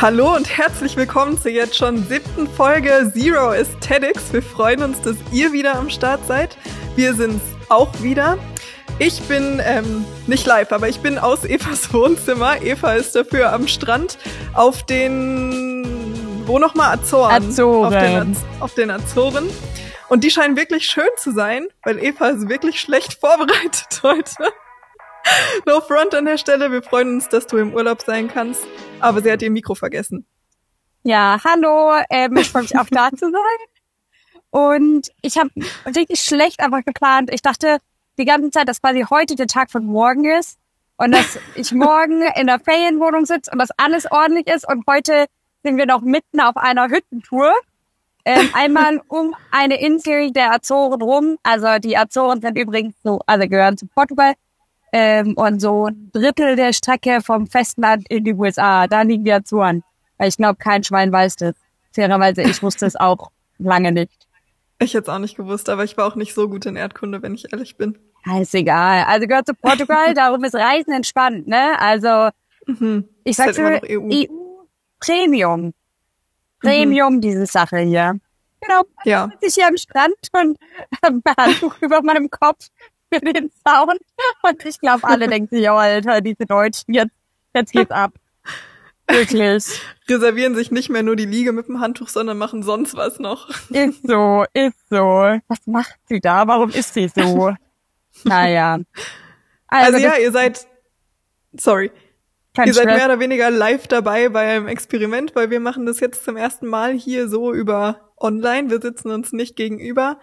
Hallo und herzlich willkommen zur jetzt schon siebten Folge Zero Aesthetics. Wir freuen uns, dass ihr wieder am Start seid. Wir sind's auch wieder. Ich bin ähm, nicht live, aber ich bin aus Evas Wohnzimmer. Eva ist dafür am Strand auf den, wo nochmal, Azoren. Azoren. Auf den, Az auf den Azoren. Und die scheinen wirklich schön zu sein, weil Eva ist wirklich schlecht vorbereitet heute. No front an der Stelle. Wir freuen uns, dass du im Urlaub sein kannst. Aber sie hat ihr Mikro vergessen. Ja, hallo. Ähm, ich freue mich auch da zu sein. Und ich habe richtig schlecht einfach geplant. Ich dachte die ganze Zeit, dass quasi heute der Tag von morgen ist und dass ich morgen in der Ferienwohnung sitze und dass alles ordentlich ist. Und heute sind wir noch mitten auf einer Hüttentour. Ähm, einmal um eine Insel der Azoren rum. Also die Azoren sind übrigens so, also gehören zu Portugal ähm, und so ein Drittel der Strecke vom Festland in die USA. Da liegen die Azoren. Weil ich glaube, kein Schwein weiß das. Fairerweise, ich wusste es auch lange nicht. Ich hätte es auch nicht gewusst, aber ich war auch nicht so gut in Erdkunde, wenn ich ehrlich bin. Ja, ist egal. Also gehört zu Portugal, darum ist Reisen entspannt, ne? Also Mhm. ich halt sag's immer dir, noch EU. EU Premium. Premium, diese Sache hier. Genau. Ja. sitze ich hier am Strand und habe ein Handtuch über meinem Kopf für den Zaun. Und ich glaube, alle denken sich, oh Alter, diese Deutschen, jetzt, jetzt geht's ab. Wirklich. Reservieren sich nicht mehr nur die Liege mit dem Handtuch, sondern machen sonst was noch. Ist so, ist so. Was macht sie da? Warum ist sie so? Naja. Also, ja, das- ihr seid, sorry, ihr seid Stress. mehr oder weniger live dabei beim Experiment, weil wir machen das jetzt zum ersten Mal hier so über online. Wir sitzen uns nicht gegenüber.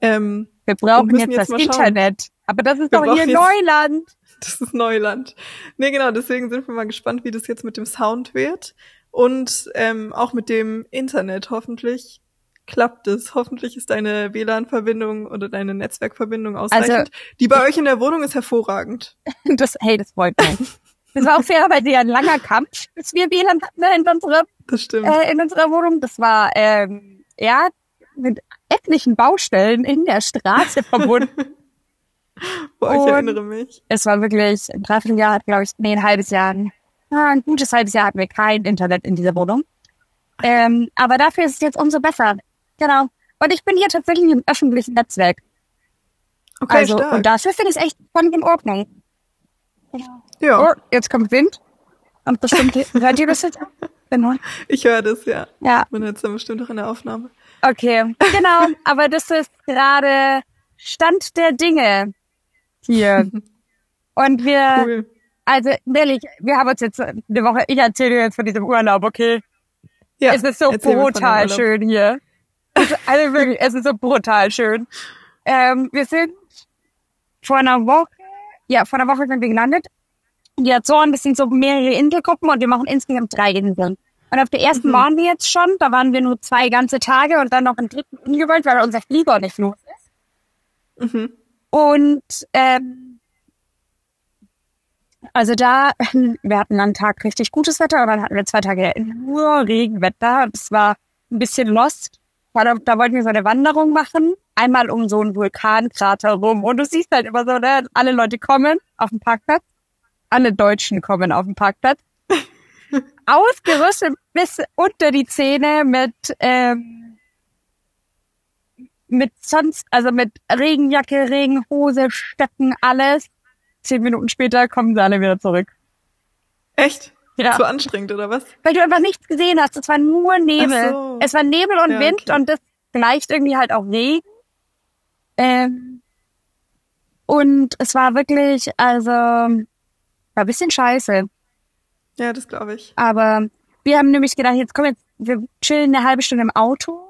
Ähm, Wir brauchen jetzt, jetzt das. Internet. Aber das ist Wir doch hier Neuland. das ist Neuland. Nee, genau, deswegen sind wir mal gespannt, wie das jetzt mit dem Sound wird. Und ähm, auch mit dem Internet. Hoffentlich klappt es. Hoffentlich ist deine WLAN-Verbindung oder deine Netzwerkverbindung ausreichend. Also, die bei euch in der Wohnung ist hervorragend. Das, hey, das freut mich. Das war auch fairerweise ja ein langer Kampf, bis wir WLAN hatten in unserer, Das stimmt. äh, in unserer Wohnung. Das war, ähm, ja, mit etlichen Baustellen in der Straße verbunden. Boah, ich und- erinnere mich. es war wirklich, ein Dreivierteljahr, glaube ich, nee, ein halbes Jahr, ah, ein gutes halbes Jahr hatten wir kein Internet in dieser Wohnung. Ähm, aber dafür ist es jetzt umso besser. Genau. Und ich bin hier tatsächlich im öffentlichen Netzwerk. Okay, also, stark. und dafür finde ich es echt voll in Ordnung. ja, Oh, jetzt kommt Wind. Und bestimmt, hört ihr das jetzt? Genau. ich höre das, ja. Ja, Man hört es dann bestimmt auch in der Aufnahme. Okay. Genau. Aber das ist gerade Stand der Dinge hier. Und wir, Cool. also ehrlich, wir haben uns jetzt eine Woche, ich erzähle dir jetzt von diesem Urlaub, okay? Ja, es ist so brutal schön hier. Es- Also wirklich, es ist so brutal schön. Ähm, wir sind vor einer Woche, ja, vor einer Woche sind wir gelandet. Die Azoren, das sind so mehrere Inselgruppen und wir machen insgesamt drei Inseln. Und auf der ersten Mhm. waren wir jetzt schon, da waren wir nur zwei ganze Tage und dann noch einen dritten umgewollt, weil unser Flieger nicht los ist. Mhm. Und ähm, also da, wir hatten einen Tag richtig gutes Wetter und dann hatten wir zwei Tage nur Regenwetter. Und es war ein bisschen lost. Weil Da, da wollten wir so eine Wanderung machen, einmal um so einen Vulkankrater rum. Und du siehst halt immer so, ne, alle Leute kommen auf den Parkplatz, alle Deutschen kommen auf den Parkplatz, ausgerüstet bis unter die Zähne mit ähm, mit sonst, also mit Regenjacke, Regenhose, Stöcken, alles. Zehn Minuten später kommen sie alle wieder zurück. Echt? Ja. Zu anstrengend, oder was? Weil du einfach nichts gesehen hast. Es war nur Nebel. So. Es war Nebel und Ja, Wind okay. und das gleicht irgendwie halt auch Regen. Ähm, und es war wirklich, also, war ein bisschen scheiße. Ja, das glaube ich. Aber wir haben nämlich gedacht, jetzt komm jetzt, wir chillen eine halbe Stunde im Auto.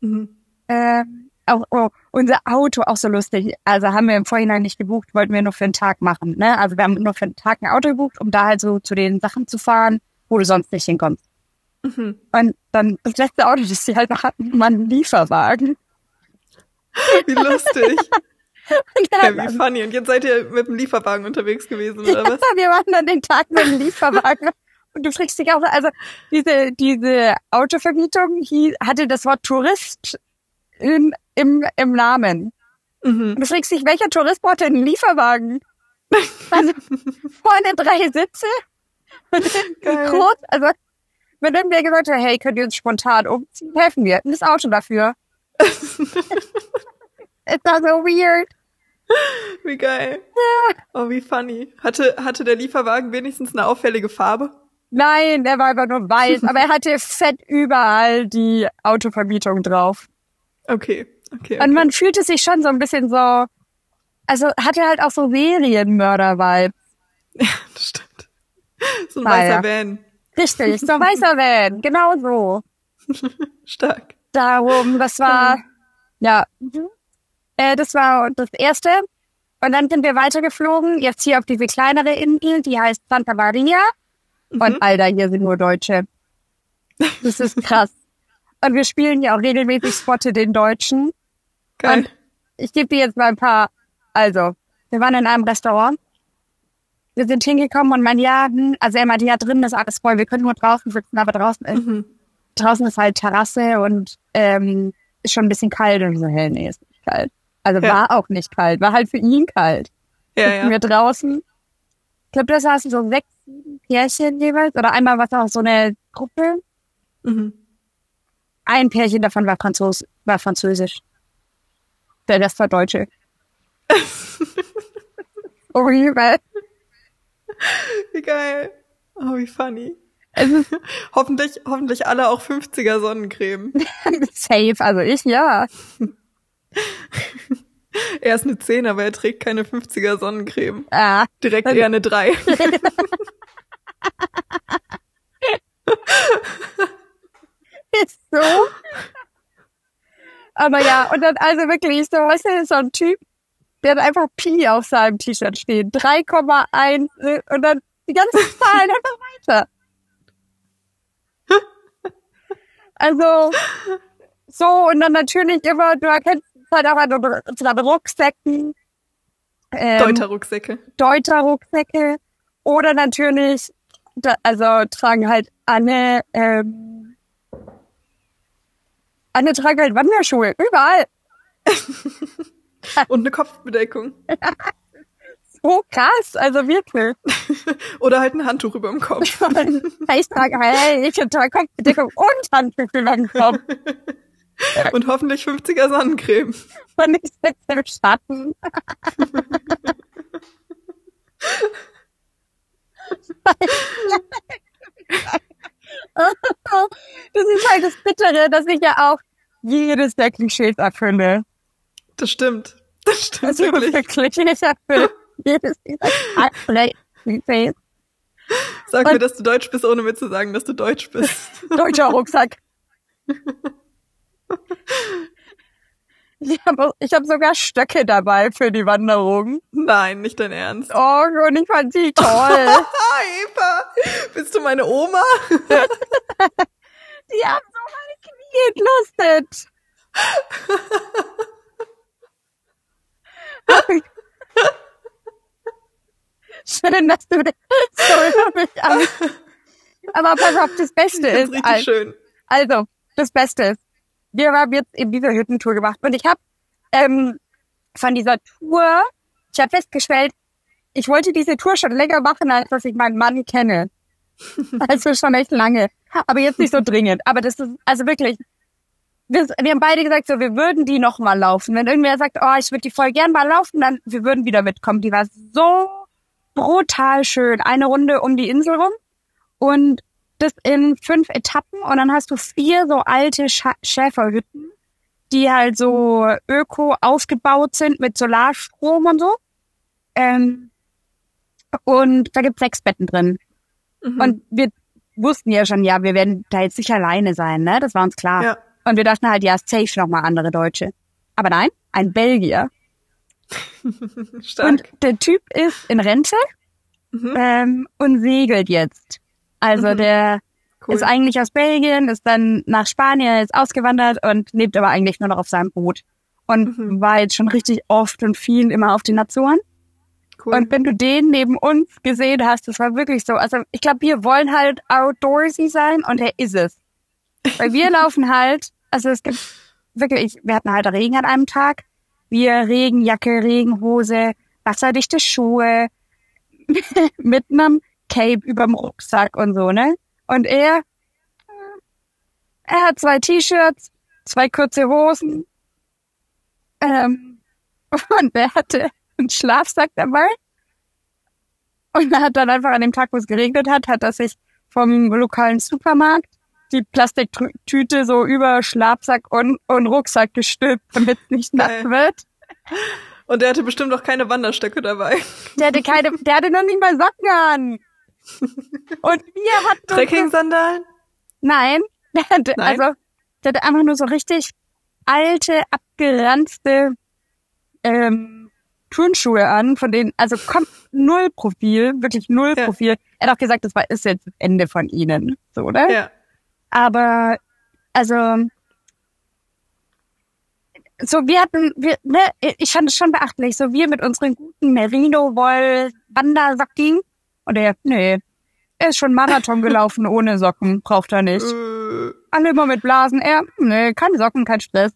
Mhm. Ähm, auch, oh, unser Auto auch so lustig. Also haben wir im Vorhinein nicht gebucht, wollten wir nur für einen Tag machen. Ne? Also wir haben nur für einen Tag ein Auto gebucht, um da halt so zu den Sachen zu fahren, wo du sonst nicht hinkommst. Mhm. Und dann das letzte Auto, das sie halt noch hatten, war ein Lieferwagen. Wie lustig. Ja, wie funny. Und jetzt seid ihr mit dem Lieferwagen unterwegs gewesen, oder was? wir waren dann den Tag mit dem Lieferwagen. Und du fragst dich auch, also diese, diese Autovermietung hie- hatte das Wort Tourist in, im, im Namen. Mhm. Du fragst dich, welcher Tourist braucht denn einen Lieferwagen? Also, vorne drei Sitze und hinten groß, also wenn irgendwer gesagt hat, hey, könnt ihr uns spontan umziehen, helfen wir. Das Auto dafür. It's not so weird. Wie geil. Oh, wie funny. Hatte, hatte der Lieferwagen wenigstens eine auffällige Farbe? Nein, der war einfach nur weiß, aber er hatte fett überall die Autovermietung drauf. Okay, okay. Und man fühlte sich schon so ein bisschen so, also hatte halt auch so Serienmörder-Vibe. Ja, das stimmt. So ein Naja. weißer Van. Richtig, so ein weißer Van, genau so. Stark. Darum, das war, ja, äh, das war das Erste. Und dann sind wir weitergeflogen, jetzt hier auf diese kleinere Insel, die heißt Santa Maria. Und Alter, hier sind nur Deutsche. Das ist krass. Und wir spielen ja auch regelmäßig Spotte den Deutschen. Geil. Und ich gebe dir jetzt mal ein paar. Also, wir waren in einem Restaurant. Wir sind hingekommen und mein ja, hm, also er meinte, ja, drinnen ist alles voll. Wir können nur draußen sitzen, aber draußen, äh, Mhm. draußen ist halt Terrasse und ähm, ist schon ein bisschen kalt. Und so, hell, nee, ist nicht kalt. Also Ja. war auch nicht kalt, war halt für ihn kalt. Ja, Sitzen ja. wir draußen. Ich glaube, da saßen so sechs, sieben Pärchen jeweils. Oder einmal war es auch so eine Gruppe. Mhm. Ein Pärchen davon war, Franzos war französisch. Der Rest war Deutsche. oh, weil Wie geil. Oh, wie funny. Hoffentlich, hoffentlich alle auch 50er Sonnencreme. safe. Also ich, ja. Er ist eine 10, aber er trägt keine 50er Sonnencreme. Ah, Direkt eher eine 3. ist so. Aber ja, und dann also wirklich so, weißt du, so ein Typ, der hat einfach Pi auf seinem T-Shirt stehen. 3,1 äh, und dann die ganzen Zahlen einfach weiter. Also, so, und dann natürlich immer, du erkennst halt auch an unseren Rucksäcken. Ähm, Deuter-Rucksäcke. Deuter-Rucksäcke. Oder natürlich, da, also tragen halt alle, ähm, alle tragen halt Wanderschuhe, überall. Und eine Kopfbedeckung. So krass, also wirklich. Oder halt ein Handtuch über dem Kopf. ich trage, hey, ich trage Kopfbedeckung und Handtuch über den Kopf. Und hoffentlich 50er Sonnencreme. Und ich sitze im Schatten. Das ist halt das Bittere, dass ich ja auch jedes der Klischees erfülle. Das stimmt. Das stimmt Also wirklich. wirklich, ich erfülle jedes dieser Klischees. Sag Und- mir, dass du Deutsch bist, ohne mir zu sagen, dass du Deutsch bist. Deutscher Rucksack. Ich habe hab sogar Stöcke dabei für die Wanderung. Nein, nicht dein Ernst. Oh, und ich fand sie toll. Eva, bist du meine Oma? Die haben so meine Knie entlastet. Schön, dass du das so über mich an. Aber pass auf, das Beste Das ist ist, richtig al- schön. also, das Beste ist, wir haben jetzt eben diese Hüttentour gemacht und ich habe ähm, von dieser Tour, ich habe festgestellt, ich wollte diese Tour schon länger machen, als dass ich meinen Mann kenne. Also schon echt lange. Aber jetzt nicht so dringend. Aber das ist, also wirklich, wir, wir haben beide gesagt, so, wir würden die noch mal laufen. Wenn irgendwer sagt, oh, ich würde die voll gern mal laufen, dann, wir würden wieder mitkommen. Die war so brutal schön. Eine Runde um die Insel rum und das in fünf Etappen und dann hast du vier so alte Scha Schäferhütten, die halt so öko aufgebaut sind mit Solarstrom und so. Ähm, und da gibt's sechs Betten drin. Mhm. Und wir wussten ja schon, ja, wir werden da jetzt nicht alleine sein, ne? Das war uns klar. Ja. Und wir dachten halt, ja, safe noch mal andere Deutsche. Aber nein, ein Belgier. Stark. Und der Typ ist in Rente Mhm. ähm, und segelt jetzt. Also Mhm. der Cool. ist eigentlich aus Belgien, ist dann nach Spanien, ist ausgewandert und lebt aber eigentlich nur noch auf seinem Boot. Und Mhm. war jetzt schon richtig oft und viel immer auf den Azoren. cool. Und wenn du den neben uns gesehen hast, das war wirklich so. Also ich glaube, wir wollen halt outdoorsy sein und er ist es. Weil wir laufen halt, also es gibt wirklich, wir hatten halt Regen an einem Tag. Wir Regenjacke, Regenhose, wasserdichte Schuhe, mit einem Cape überm Rucksack und so, ne? Und er er hat zwei T-Shirts, zwei kurze Hosen. Ähm, und er hatte einen Schlafsack dabei. Und er hat dann einfach an dem Tag, wo es geregnet hat, hat er sich vom lokalen Supermarkt die Plastiktüte so über Schlafsack und, und Rucksack gestülpt, damit es nicht nass wird. Und der hatte bestimmt auch keine Wanderstöcke dabei. Der hatte keine, der hatte noch nicht mal Socken an. Und wir hatten. Trekking-Sandalen? Nein. Der hatte, Nein. Also, der hatte einfach nur so richtig alte, abgeranzte ähm, Turnschuhe an, von denen, also kommt null Profil, wirklich null Ja. Profil. Er hat auch gesagt, das war ist jetzt das Ende von ihnen, so, oder? Ja. Aber also so wir hatten, wir, ne, ich fand es schon beachtlich, so wir mit unseren guten Merino-Woll-Wandersocken und er, nee, er ist schon Marathon gelaufen ohne Socken, braucht er nicht. Äh, Alle immer mit Blasen, er, nee, keine Socken, kein Stress.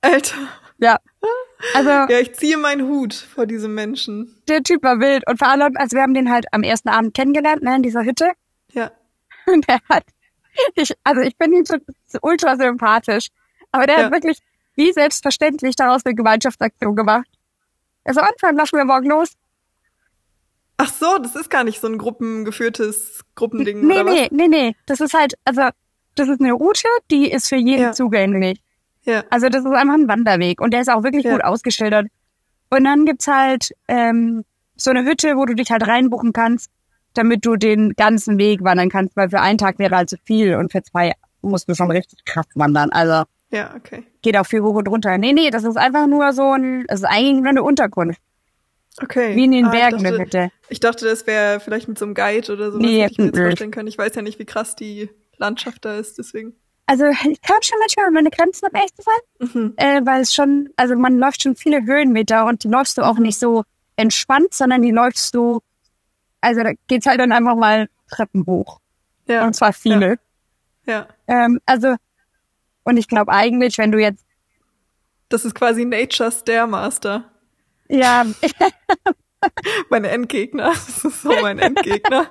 Alter. Ja. Also Ja, ich ziehe meinen Hut vor diesem Menschen. der Typ war wild und vor allem, also wir haben den halt am ersten Abend kennengelernt, ne, in dieser Hütte. Ja. Und er hat, ich, also ich bin ihm schon ultra sympathisch, aber der Ja. hat wirklich wie selbstverständlich daraus eine Gemeinschaftsaktion gemacht. Also anfangen, lassen wir morgen los. Ach so, das ist gar nicht so ein gruppengeführtes Gruppending, Nee, oder was? nee, nee, nee. Das ist halt, also das ist eine Route, die ist für jeden Ja. zugänglich. Ja. Also das ist einfach ein Wanderweg und der ist auch wirklich Ja. gut ausgeschildert. Und dann gibt's halt ähm, so eine Hütte, wo du dich halt reinbuchen kannst, damit du den ganzen Weg wandern kannst, weil für einen Tag wäre halt zu viel und für zwei musst du schon richtig krass wandern. Also Ja, okay. geht auch viel hoch und runter. Nee, nee, das ist einfach nur so ein, das ist eigentlich nur eine Unterkunft. Okay. Wie in den Ah, Bergen dachte- eine Hütte. Ich dachte, das wäre vielleicht mit so einem Guide oder so, Nee, ich mir jetzt vorstellen können. Ich weiß ja nicht, wie krass die Landschaft da ist, deswegen. Also ich kam schon manchmal an meine Grenzen, um ehrlich zu sein. Mhm. äh, weil es schon, also man läuft schon viele Höhenmeter und die läufst du auch nicht so entspannt, sondern die läufst du, also da geht's halt dann einfach mal Treppen hoch. Ja. Und zwar viele. Ja. Ähm, also, und ich glaube eigentlich, wenn du jetzt, Das ist quasi Nature's Stairmaster. Ja, Mein Endgegner. Das ist so mein Endgegner.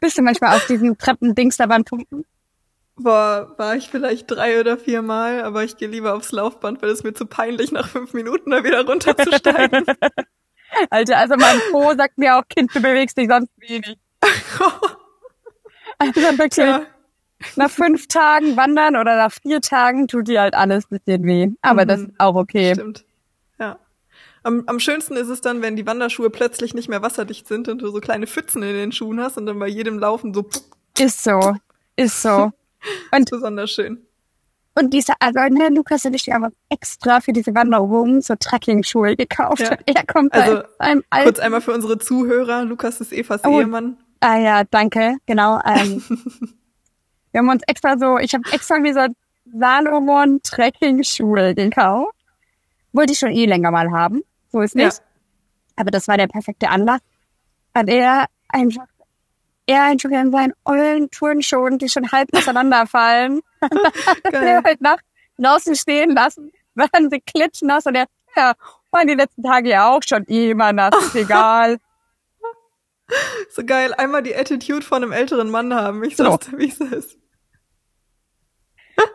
bist du manchmal auf diesen Treppendings da beim Pumpen? War, war ich vielleicht drei oder vier Mal, aber ich gehe lieber aufs Laufband, weil es mir zu peinlich, nach fünf Minuten da wieder runterzusteigen. Alter, also mein Po sagt mir auch, Kind, du bewegst dich sonst wenig. Also wirklich, ja. Nach fünf Tagen wandern oder nach vier Tagen tut dir halt alles ein bisschen weh. Aber das ist auch okay. Stimmt. Ja. Am, am schönsten ist es dann, wenn die Wanderschuhe plötzlich nicht mehr wasserdicht sind und du so kleine Pfützen in den Schuhen hast und dann bei jedem Laufen so Ist so. Ist so. Und, besonders schön. und diese, also ne, Lukas und ich haben extra für diese Wanderung so Trekking-Schuhe gekauft. Ja. Er kommt Also, einem alten, Kurz einmal für unsere Zuhörer. Lukas ist Evas Oh. Ehemann. Ah ja, danke, genau. Ähm, wir haben uns extra so, ich habe extra mir so Salomon Trekking-Schuhe gekauft. Wollte ich schon eh länger mal haben. So ist Ja. nicht. Aber das war der perfekte Anlass. Hat er einfach, er einfach in seinen ollen Turnschuhen, die schon halb auseinanderfallen, Geil. der halt nach draußen stehen lassen, waren sie klitschnass und er, ja, waren die letzten Tage ja auch schon eh immer nass, ist egal. So geil. Einmal die Attitude von einem älteren Mann haben. Ich So. sag's dir, wie es ist.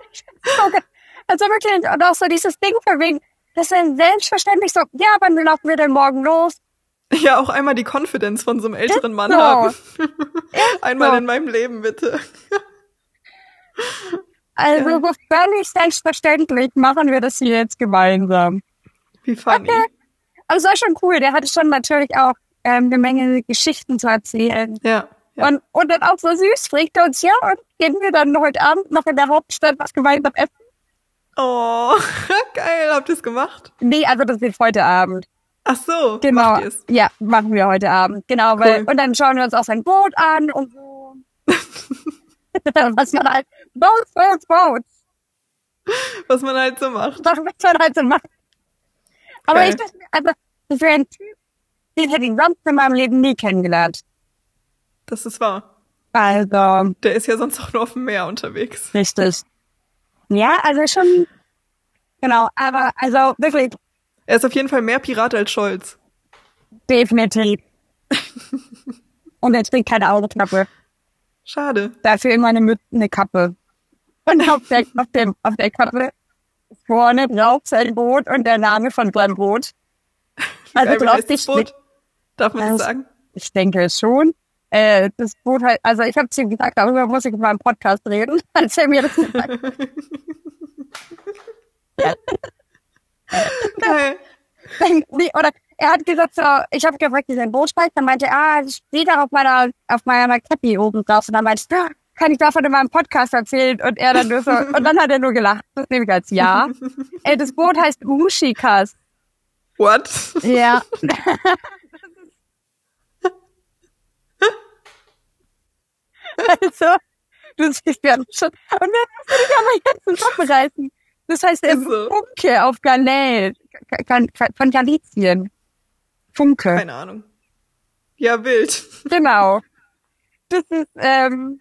Okay. Also wirklich, und auch so dieses Ding von wegen, das ist selbstverständlich so, ja, wann laufen wir denn morgen los? Ja, auch einmal die Confidence von so einem älteren Mann so. haben. Einmal so. in meinem Leben, bitte. Also Ja. so völlig selbstverständlich machen wir das hier jetzt gemeinsam. Wie funny. Okay. Aber es war schon cool, der hatte schon natürlich auch ähm, eine Menge Geschichten zu erzählen. Ja. ja. Und, und dann auch so süß, fragt er uns, ja, und gehen wir dann heute Abend noch in der Hauptstadt was gemeinsam essen? Oh, geil. Habt ihr's gemacht? Nee, also das wird heute Abend. Ach so. Genau. Macht? Ja, machen wir heute Abend. Genau, weil, Cool. und dann schauen wir uns auch sein Boot an und so. was man halt, Boats, Boats, Boats. Was man halt so macht. Wird man halt so machen. Aber ich dachte, mir, also, das wäre ein Typ, den hätte ich sonst in meinem Leben nie kennengelernt. Das ist wahr. Also, Der ist ja sonst auch nur auf dem Meer unterwegs. richtig. Ja, also schon, genau, aber, also, wirklich, Er ist auf jeden Fall mehr Pirat als Scholz. definitiv. und er trinkt keine Augenknappe. Schade. Dafür immer eine, Mütze, eine Kappe. Und auf der, auf, dem, auf der Kappe vorne drauf sein Boot und der Name von seinem Boot. Also heißt das dich Boot? Darf man das Also- sagen? Ich denke schon. Äh, das Boot halt, also ich habe zu ihm gesagt, darüber muss ich in meinem Podcast reden. Als er mir das gesagt hat. Geil. nee, oder er hat gesagt, so, ich habe gefragt, wie sein Boot steigt, dann meinte er, ah, das steht da auf meiner, auf meiner Cappy oben drauf. Und dann meinte ich, kann ich davon in meinem Podcast erzählen? Und er dann nur so, und dann hat er nur gelacht. Das nehme ich als ja. Ey, das Boot heißt Mushikas. What? Ja. also, du siehst ja schon. Und dann musst du dich aber jetzt zusammenreißen. Das heißt, er so. Funke auf Galil. Ga- Ga- Von Galizien. Funke. Keine Ahnung. Ja, wild. Genau. Das ist, ähm,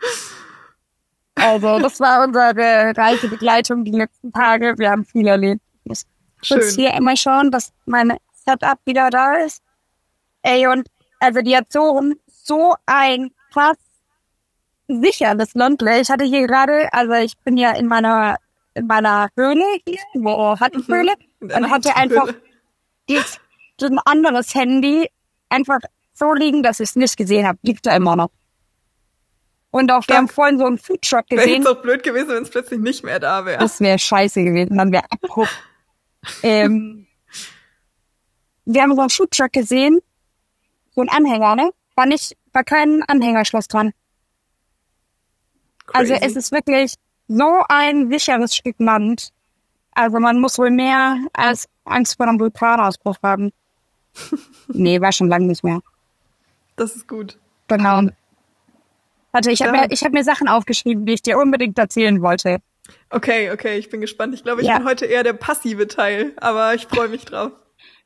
also, das war unsere Reisebegleitung die letzten Tage. Wir haben viel erlebt. Ich muss kurz Schön. hier immer schauen, dass mein Setup wieder da ist. Ey, und also die Azoren, so ein krass sicheres Landle. Ich hatte hier gerade, also ich bin ja in meiner in meiner Höhle hier, wo hatte ich Höhle, In und hatte einfach Höhle. die, so ein anderes Handy einfach so liegen, dass ich es nicht gesehen habe. Liegt da immer noch. Und auch, wir haben vorhin so einen Foodtruck Wäre gesehen. jetzt auch blöd gewesen, wenn es plötzlich nicht mehr da wäre. Das wäre scheiße gewesen, dann wäre Abbruch. ähm, wir haben so einen Foodtruck gesehen, so ein Anhänger, ne? War nicht, war kein Anhängerschloss dran. Also es ist wirklich so ein sicheres Stück Land. Also man muss wohl mehr als Angst vor einem Vulkanausbruch haben. nee, war schon lange nicht mehr. Das ist gut. Genau. Warte, ich habe Ja. mir, ich hab mir Sachen aufgeschrieben, die ich dir unbedingt erzählen wollte. Okay, okay, ich bin gespannt. Ich glaube, ich Ja. bin heute eher der passive Teil, aber ich freue mich drauf.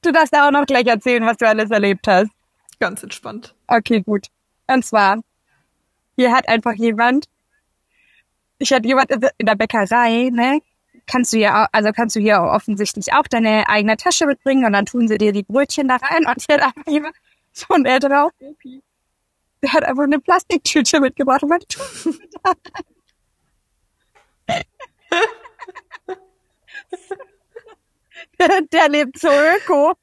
Du darfst auch noch gleich erzählen, was du alles erlebt hast. Ganz entspannt. Okay, gut. Und zwar, hier hat einfach jemand, ich hatte jemand in der Bäckerei, ne? Kannst du ja, also kannst du hier offensichtlich auch deine eigene Tasche mitbringen und dann tun sie dir die Brötchen da rein und hier hat einfach jemand, so ein älterer Opi, der hat einfach eine Plastiktüte mitgebracht und meinte, tu sie da rein. Der lebt so öko.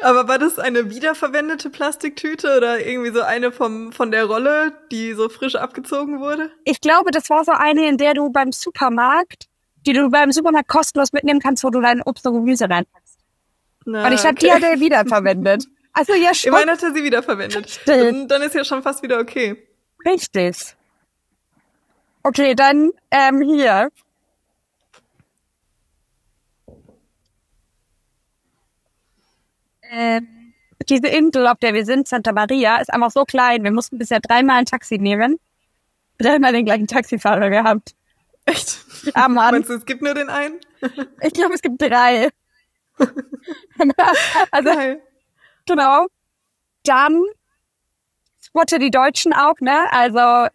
Aber war das eine wiederverwendete Plastiktüte oder irgendwie so eine vom, von der Rolle, die so frisch abgezogen wurde? Ich glaube, das war so eine, in der du beim Supermarkt, die du beim Supermarkt kostenlos mitnehmen kannst, wo du dein Obst und Gemüse reinpackst. Na, Und ich habe die okay. hat er wiederverwendet. Also ja, schon Immerhin hat er sie wiederverwendet. Dann, dann ist ja schon fast wieder okay. richtig. Okay, dann ähm, hier. Ähm, diese Insel, auf der wir sind, Santa Maria, ist einfach so klein. Wir mussten bisher dreimal ein Taxi nehmen. Dreimal den gleichen Taxifahrer gehabt. Echt? Ja, Mann. Meinst du, es gibt nur den einen? Ich glaube, es gibt drei. also, Geil. genau. Dann spotte die Deutschen auch, ne? Also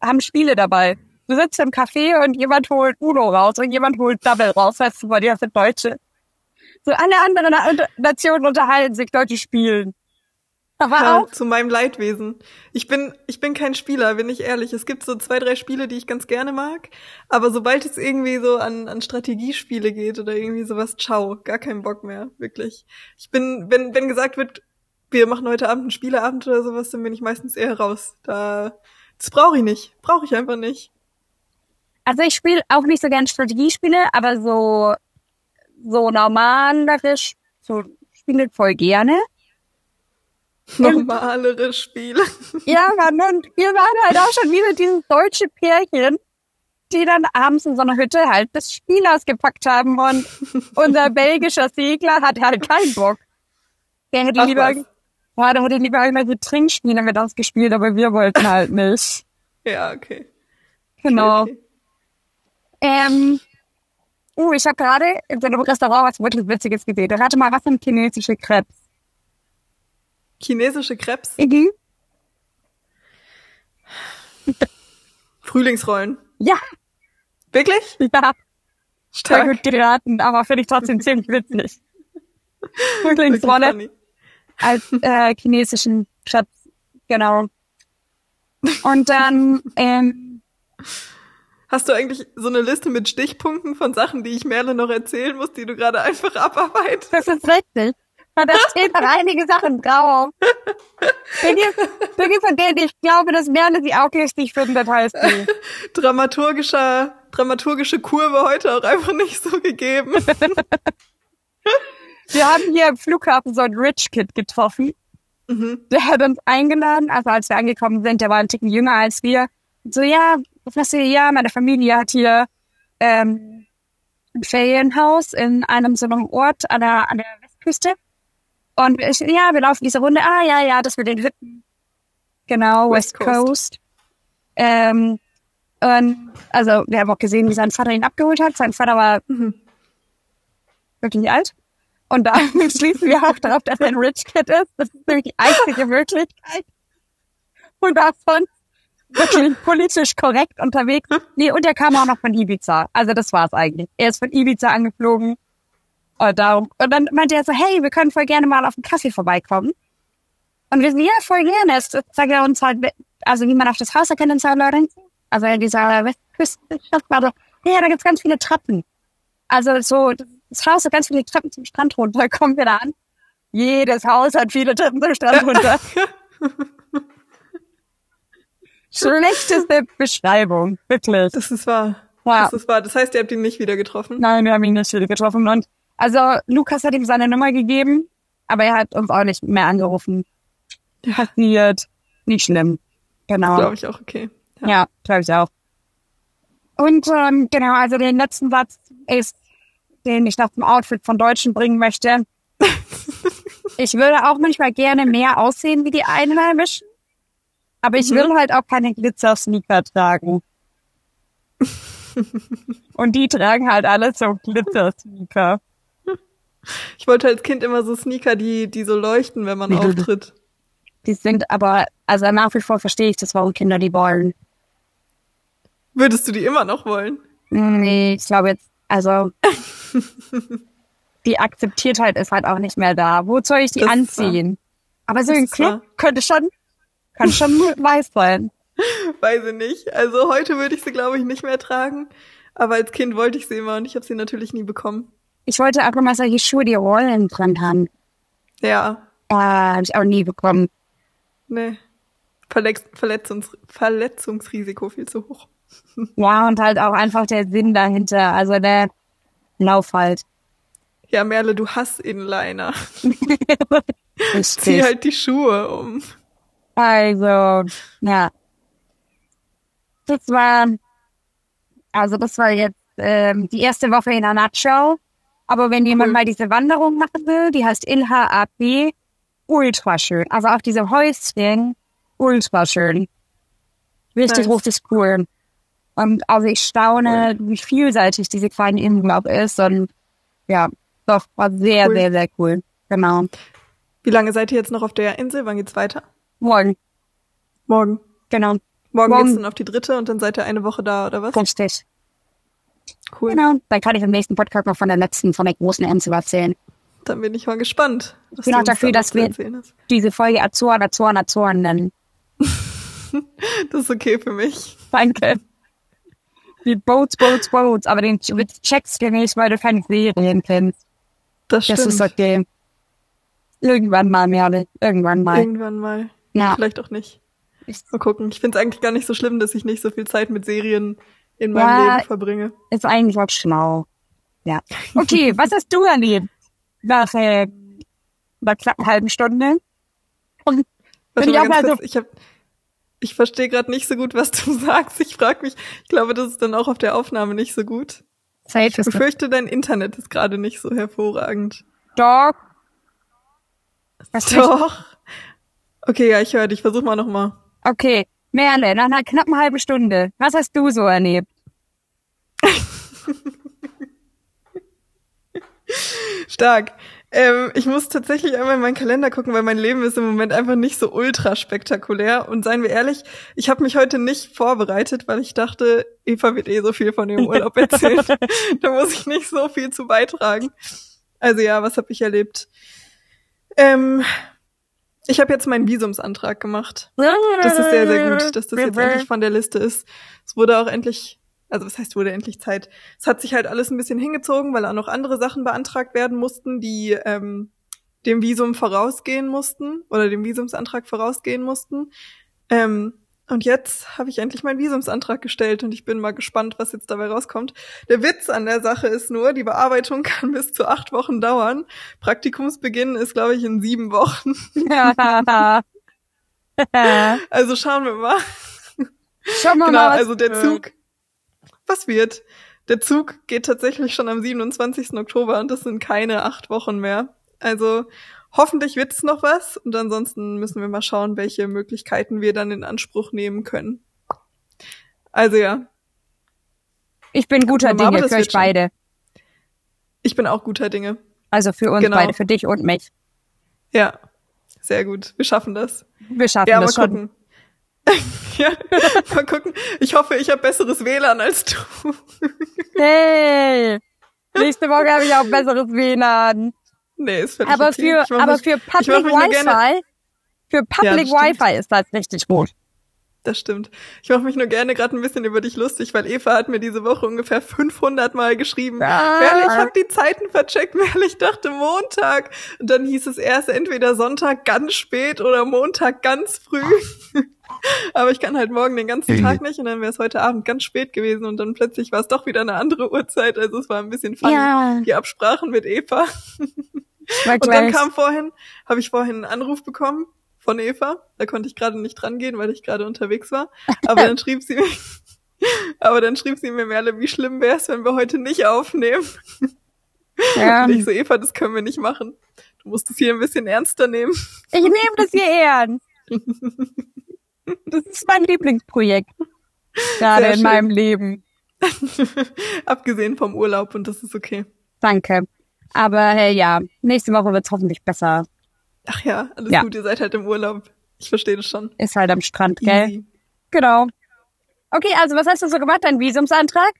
haben Spiele dabei. Du sitzt im Café und jemand holt Uno raus und jemand holt Double raus, weißt du, die sind Deutsche. So alle anderen Na Nationen unterhalten sich, Leute spielen. Aber Ja, auch, zu meinem Leidwesen. Ich bin, ich bin kein Spieler, bin ich ehrlich. Es gibt so zwei, drei Spiele, die ich ganz gerne mag. Aber sobald es irgendwie so an, an Strategiespiele geht oder irgendwie sowas, ciao, gar keinen Bock mehr, wirklich. Ich bin, wenn, wenn gesagt wird, wir machen heute Abend einen Spieleabend oder sowas, dann bin ich meistens eher raus. Da, das brauche ich nicht. Brauche ich einfach nicht. also ich spiele auch nicht so gern Strategiespiele, aber so, so normalerisch, so spiele voll gerne. Normalere Spiele. Ja, Mann, und wir waren halt auch schon wieder dieses deutsche Pärchen, die dann abends in so einer Hütte halt das Spiel ausgepackt haben und unser belgischer Segler hat halt keinen Bock. Der hätte Ach lieber, ja, der hätte lieber irgendwelche Trinkspiele mit uns gespielt, aber wir wollten halt nicht. Ja, okay. Genau. Okay. Ähm, uh, ich habe gerade in so einem Restaurant was wirklich Witziges gesehen. Rate mal, was sind chinesische Krebs? Chinesische Krebs, Mhm. Frühlingsrollen. Ja, Wirklich? ja. Sehr Stark. gut geraten, aber finde ich trotzdem ziemlich witzig. Frühlingsrolle als äh, chinesischen Schatz, genau. Und dann, ähm, Hast du eigentlich so eine Liste mit Stichpunkten von Sachen, die ich Merle noch erzählen muss, die du gerade einfach abarbeitest? das ist richtig. Da stehen noch einige Sachen drauf. Dinge, Dinge, von denen ich glaube, dass Merle sie auch lustig findet, heißt die. Dramaturgischer, dramaturgische Kurve heute auch einfach nicht so gegeben. Wir haben hier im Flughafen so ein Rich Kid getroffen. Mhm. Der hat uns eingeladen, also als wir angekommen sind, der war ein Ticken jünger als wir. So, ja, was ihr, ja, meine Familie hat hier ähm, ein Ferienhaus in einem so einem Ort an der, an der Westküste. Und ich, ja, wir laufen diese Runde. Ah, ja, ja, das mit den Hütten. Genau, West West, Coast. Ähm, und, also, wir haben auch gesehen, wie sein Vater ihn abgeholt hat. Sein Vater war Mhm. wirklich alt. Und da schließen wir auch darauf, dass er ein Rich Kid ist. Das ist nämlich die einzige Möglichkeit. Und davon wirklich politisch korrekt unterwegs. Nee, und er kam auch noch von Ibiza. Also das war's eigentlich. Er ist von Ibiza angeflogen. Und darum. Und dann meinte er so, hey, wir können voll gerne mal auf einen Kaffee vorbeikommen. Und wir sind, ja, voll gerne. Es sagt er uns halt, also wie man auf das Haus erkennt in San Lorenzo. Also in dieser Westküste-Stadt war so, ja, da gibt's ganz viele Treppen. Also so, das Haus hat ganz viele Treppen zum Strand runter. Kommen wir da an. Jedes Haus hat viele Treppen zum Strand runter. Schlechteste Beschreibung, wirklich. Das ist wahr. Ja. Das ist wahr. Das heißt, ihr habt ihn nicht wieder getroffen? Nein, wir haben ihn nicht wieder getroffen. Und also Lukas hat ihm seine Nummer gegeben, aber er hat uns auch nicht mehr angerufen. Passiert. Nicht schlimm. Genau. Glaube ich auch okay. Ja. Ja, glaube ich auch. Und ähm, genau, also den letzten Satz ist, den ich noch zum Outfit von Deutschen bringen möchte. ich würde auch manchmal gerne mehr aussehen wie die Einheimischen, aber ich Mhm. will halt auch keine Glitzer-Sneaker tragen. Und die tragen halt alle so Glitzer-Sneaker. Ich wollte als Kind immer so Sneaker, die, die so leuchten, wenn man Nee, auftritt. Die sind aber, also nach wie vor verstehe ich das, warum Kinder die wollen. Würdest du die immer noch wollen? Nee, ich glaube jetzt, also die Akzeptiertheit ist halt auch nicht mehr da. Wo soll ich die Das anziehen? Aber so ein. Club könnte schon, kann schon weiß sein. Weiß ich nicht. Also heute würde ich sie, glaube ich, nicht mehr tragen. Aber als Kind wollte ich sie immer und ich habe sie natürlich nie bekommen. Ich wollte auch immer solche Schuhe, die Rollen drin haben. Ja, Äh, habe ich auch nie bekommen. nee. Verletz Verletzungs Verletzungsrisiko viel zu hoch. Ja, und halt auch einfach der Sinn dahinter. Also der Lauf halt. Ja, Merle, du hast Inliner. Zieh halt die Schuhe um. Also, ja. Das war, also das war jetzt ähm, die erste Woche in einer Nutshell. Aber wenn jemand Cool. mal diese Wanderung machen will, die heißt ILHAP, ultra schön. Also auch diese Häuschen, ultra schön. Richtig, Nice. richtig cool. Und also ich staune, wie vielseitig diese kleine Insel auch ist. Und ja, doch, war sehr, Cool. sehr, sehr cool. Genau. Wie lange seid ihr jetzt noch auf der Insel? Wann geht's weiter? Morgen, Morgen. genau. Morgen, Morgen. geht's dann auf die dritte und dann seid ihr eine Woche da, oder was? Richtig. Cool. Genau. Dann kann ich im nächsten Podcast noch von der letzten, von der großen Insel erzählen. Dann bin ich mal gespannt. Was bin auch dafür, dass wir-. Diese Folge Azoren, Azoren, Azoren nennen. Das ist okay für mich. Danke. Wie Boats, Boats, Boats. Aber den checkst du nicht, weil du keine Serien kennst. Das Das stimmt. ist okay. Irgendwann mal, Merle. Irgendwann mal. Irgendwann mal. Ja. Vielleicht auch nicht. Ich- Mal gucken. Ich finde es eigentlich gar nicht so schlimm, dass ich nicht so viel Zeit mit Serien in meinem Ja. Leben verbringe. Ist eigentlich auch schlau. Ja. Okay, was hast du erlebt? Nach äh, einer knappen halben Stunde. Und Warte bin ich auch mal so, kurz. Ich hab, ich verstehe gerade nicht so gut, was du sagst. Ich frage mich, ich glaube, das ist dann auch auf der Aufnahme nicht so gut. Zeit Ich befürchte, dein Internet ist gerade nicht so hervorragend. Dog. Was? Doch. Okay, ja, ich höre dich. Versuch mal nochmal. Okay, Merle, nach einer knappen halben Stunde. Was hast du so erlebt? Stark. Ähm, ich muss tatsächlich einmal in meinen Kalender gucken, weil mein Leben ist im Moment einfach nicht so ultra spektakulär. Und seien wir ehrlich, ich habe mich heute nicht vorbereitet, weil ich dachte, Eva wird eh so viel von dem Urlaub erzählen. da muss ich nicht so viel zu beitragen. Also ja, was habe ich erlebt? Ähm, Ich habe jetzt meinen Visumsantrag gemacht. Das ist sehr, sehr gut, dass das jetzt endlich von der Liste ist. Es wurde auch endlich, also was heißt wurde endlich Zeit? Es hat sich halt alles ein bisschen hingezogen, weil auch noch andere Sachen beantragt werden mussten, die ähm, dem Visum vorausgehen mussten oder dem Visumsantrag vorausgehen mussten. Ähm, und jetzt habe ich endlich meinen Visumsantrag gestellt und ich bin mal gespannt, was jetzt dabei rauskommt. Der Witz an der Sache ist nur, die Bearbeitung kann bis zu acht Wochen dauern. Praktikumsbeginn ist, glaube ich, in sieben Wochen. also schauen wir mal. Schauen wir genau, mal. also der. Zug. Was wird? Der Zug geht tatsächlich schon am 27. Oktober und das sind keine acht Wochen mehr. Also hoffentlich wird es noch was und ansonsten müssen wir mal schauen, welche Möglichkeiten wir dann in Anspruch nehmen können. Also ja, Ich bin guter mal, Dinge aber für euch wird schon. beide. ich bin auch guter Dinge. Also für uns Genau. beide, für dich und mich. Ja, sehr gut. Wir schaffen das. Wir schaffen Ja, mal das schon. gucken. ja, mal gucken. Ich hoffe, ich habe besseres WLAN als du. Hey! Nächste Woche habe ich auch besseres WLAN. Nee, ist völlig Aber okay. für, aber mich- für Public Wi-Fi, für Public das stimmt. Wi-Fi ist das richtig gut. Das stimmt. Ich mache mich nur gerne gerade ein bisschen über dich lustig, weil Eva hat mir diese Woche ungefähr 500 Mal geschrieben. Ah. Merle, ich habe die Zeiten vercheckt. Merle, ich dachte Montag. Und dann hieß es erst entweder Sonntag ganz spät oder Montag ganz früh. Aber ich kann halt morgen den ganzen Tag nicht und dann wäre es heute Abend ganz spät gewesen und dann plötzlich war es doch wieder eine andere Uhrzeit. Also es war ein bisschen funny. Ja. Die Absprachen mit Eva. Und dann kam vorhin, habe ich vorhin einen Anruf bekommen von Eva. Da konnte ich gerade nicht rangehen, weil ich gerade unterwegs war. Aber dann schrieb sie mir, aber dann schrieb sie mir Merle, wie schlimm wär's, wenn wir heute nicht aufnehmen. ja. Und ich so, Eva, das können wir nicht machen. Du musst es hier ein bisschen ernster nehmen. Ich nehme das hier ernst. Das ist mein Lieblingsprojekt. Gerade in meinem Leben. Abgesehen vom Urlaub und das ist okay. Danke. Aber hey, ja, nächste Woche wird's hoffentlich besser. Ach ja, alles Ja. gut, ihr seid halt im Urlaub. Ich verstehe das schon. Ist halt am Strand, gell? Easy. Genau. Okay, also was hast du so gemacht? Dein Visumsantrag?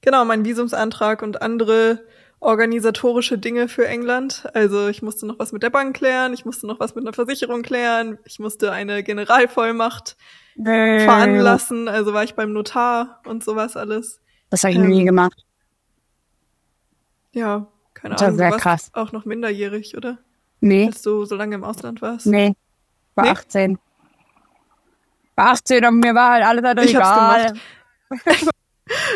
Genau, mein Visumsantrag und andere organisatorische Dinge für England. Also ich musste noch was mit der Bank klären, ich musste noch was mit einer Versicherung klären, ich musste eine Generalvollmacht Äh. veranlassen, also war ich beim Notar und sowas alles. Das habe ich Ähm, nie gemacht. Ja, keine Das Ahnung. sehr du krass. auch noch minderjährig, oder? Nee, Als du so lange im Ausland warst. nee. War Nee? 18. War 18 und mir war halt alles halt Ich hab's egal.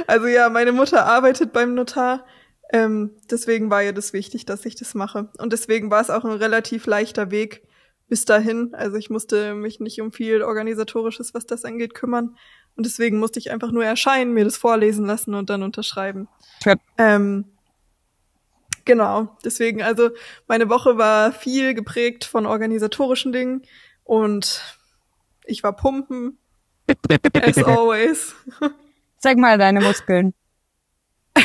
Also ja, meine Mutter arbeitet beim Notar. Ähm, deswegen war ihr das wichtig, dass ich das mache. Und deswegen war es auch ein relativ leichter Weg bis dahin. Also ich musste mich nicht um viel organisatorisches, was das angeht, kümmern. Und deswegen musste ich einfach nur erscheinen, mir das vorlesen lassen und dann unterschreiben. Ähm, genau. Deswegen, also meine Woche war viel geprägt von organisatorischen Dingen und ich war pumpen, as always. Zeig mal deine Muskeln.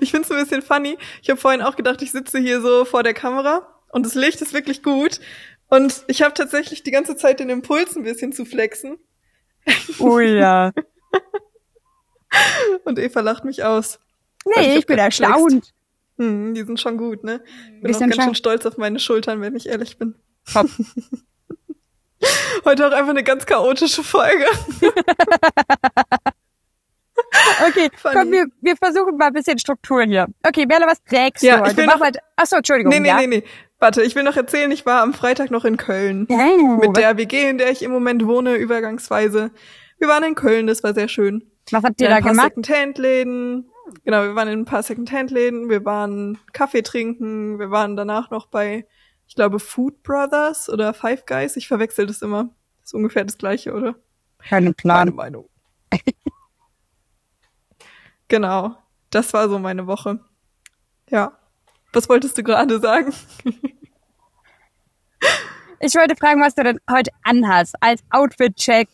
Ich find's ein bisschen funny. Ich habe vorhin auch gedacht, ich sitze hier so vor der Kamera und das Licht ist wirklich gut. Und ich habe tatsächlich die ganze Zeit den Impuls, ein bisschen zu flexen. Oh ja. Und Eva lacht mich aus. Nee, hab ich bin grad geflext. erstaunt. Hm, die sind schon gut, ne? Bin Wir auch ganz schön stolz auf meine Schultern, wenn ich ehrlich bin. Top. Heute auch einfach eine ganz chaotische Folge. Okay, Funny. komm, wir, wir versuchen mal ein bisschen Struktur hier. Okay, Merle, was trägst Ja, du ich heute? will Mach noch- mal, achso, Entschuldigung. Nee, nee, ja? nee, nee. Warte, ich will noch erzählen, ich war am Freitag noch in Köln. Oh, Mit der WG, in der ich im Moment wohne, übergangsweise. Wir waren in Köln, das war sehr schön. was habt ihr da gemacht? Secondhand-Läden. Genau, wir waren in ein paar Secondhand-Läden, wir waren Kaffee trinken, wir waren danach noch bei, ich glaube, Food Brothers oder Five Guys. Ich verwechsel das immer. Das ist ungefähr das gleiche, oder? Meine Plan. Meinung. genau, das war so meine Woche. Ja. Was wolltest du gerade sagen? Ich wollte fragen, was du denn heute anhast, als Outfit-Check.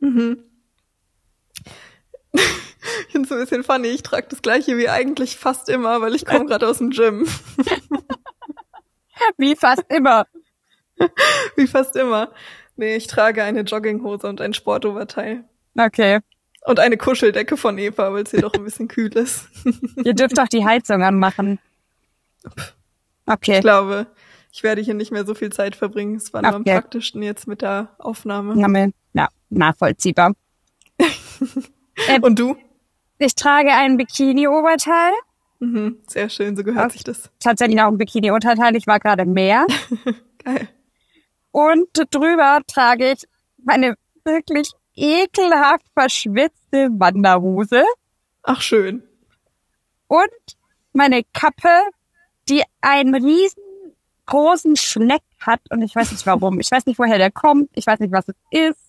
Mhm. Ich finde es ein bisschen funny. Ich trage das gleiche wie eigentlich fast immer, weil ich komme gerade aus dem Gym. Wie fast immer. Wie fast immer. Nee, ich trage eine Jogginghose und ein Sportoberteil. Okay. Und eine Kuscheldecke von Eva, weil es hier doch ein bisschen kühl ist. Ihr dürft doch die Heizung anmachen. Ich Okay. glaube, Ich werde hier nicht mehr so viel Zeit verbringen. Es war nur am Okay. praktischsten jetzt mit der Aufnahme. Ja nachvollziehbar. Ähm, Und du? Ich trage ein Bikini-Oberteil. Mhm, sehr schön, so gehört Okay. sich das. Tatsächlich auch ein Bikini-Unterteil. Ich war gerade im Meer. Geil. Und drüber trage ich meine wirklich ekelhaft verschwitzte Wanderhose Ach, schön. und meine Kappe, die einen riesengroßen Schneck hat. Und ich weiß nicht warum. Ich weiß nicht, woher der kommt. Ich weiß nicht, was es ist.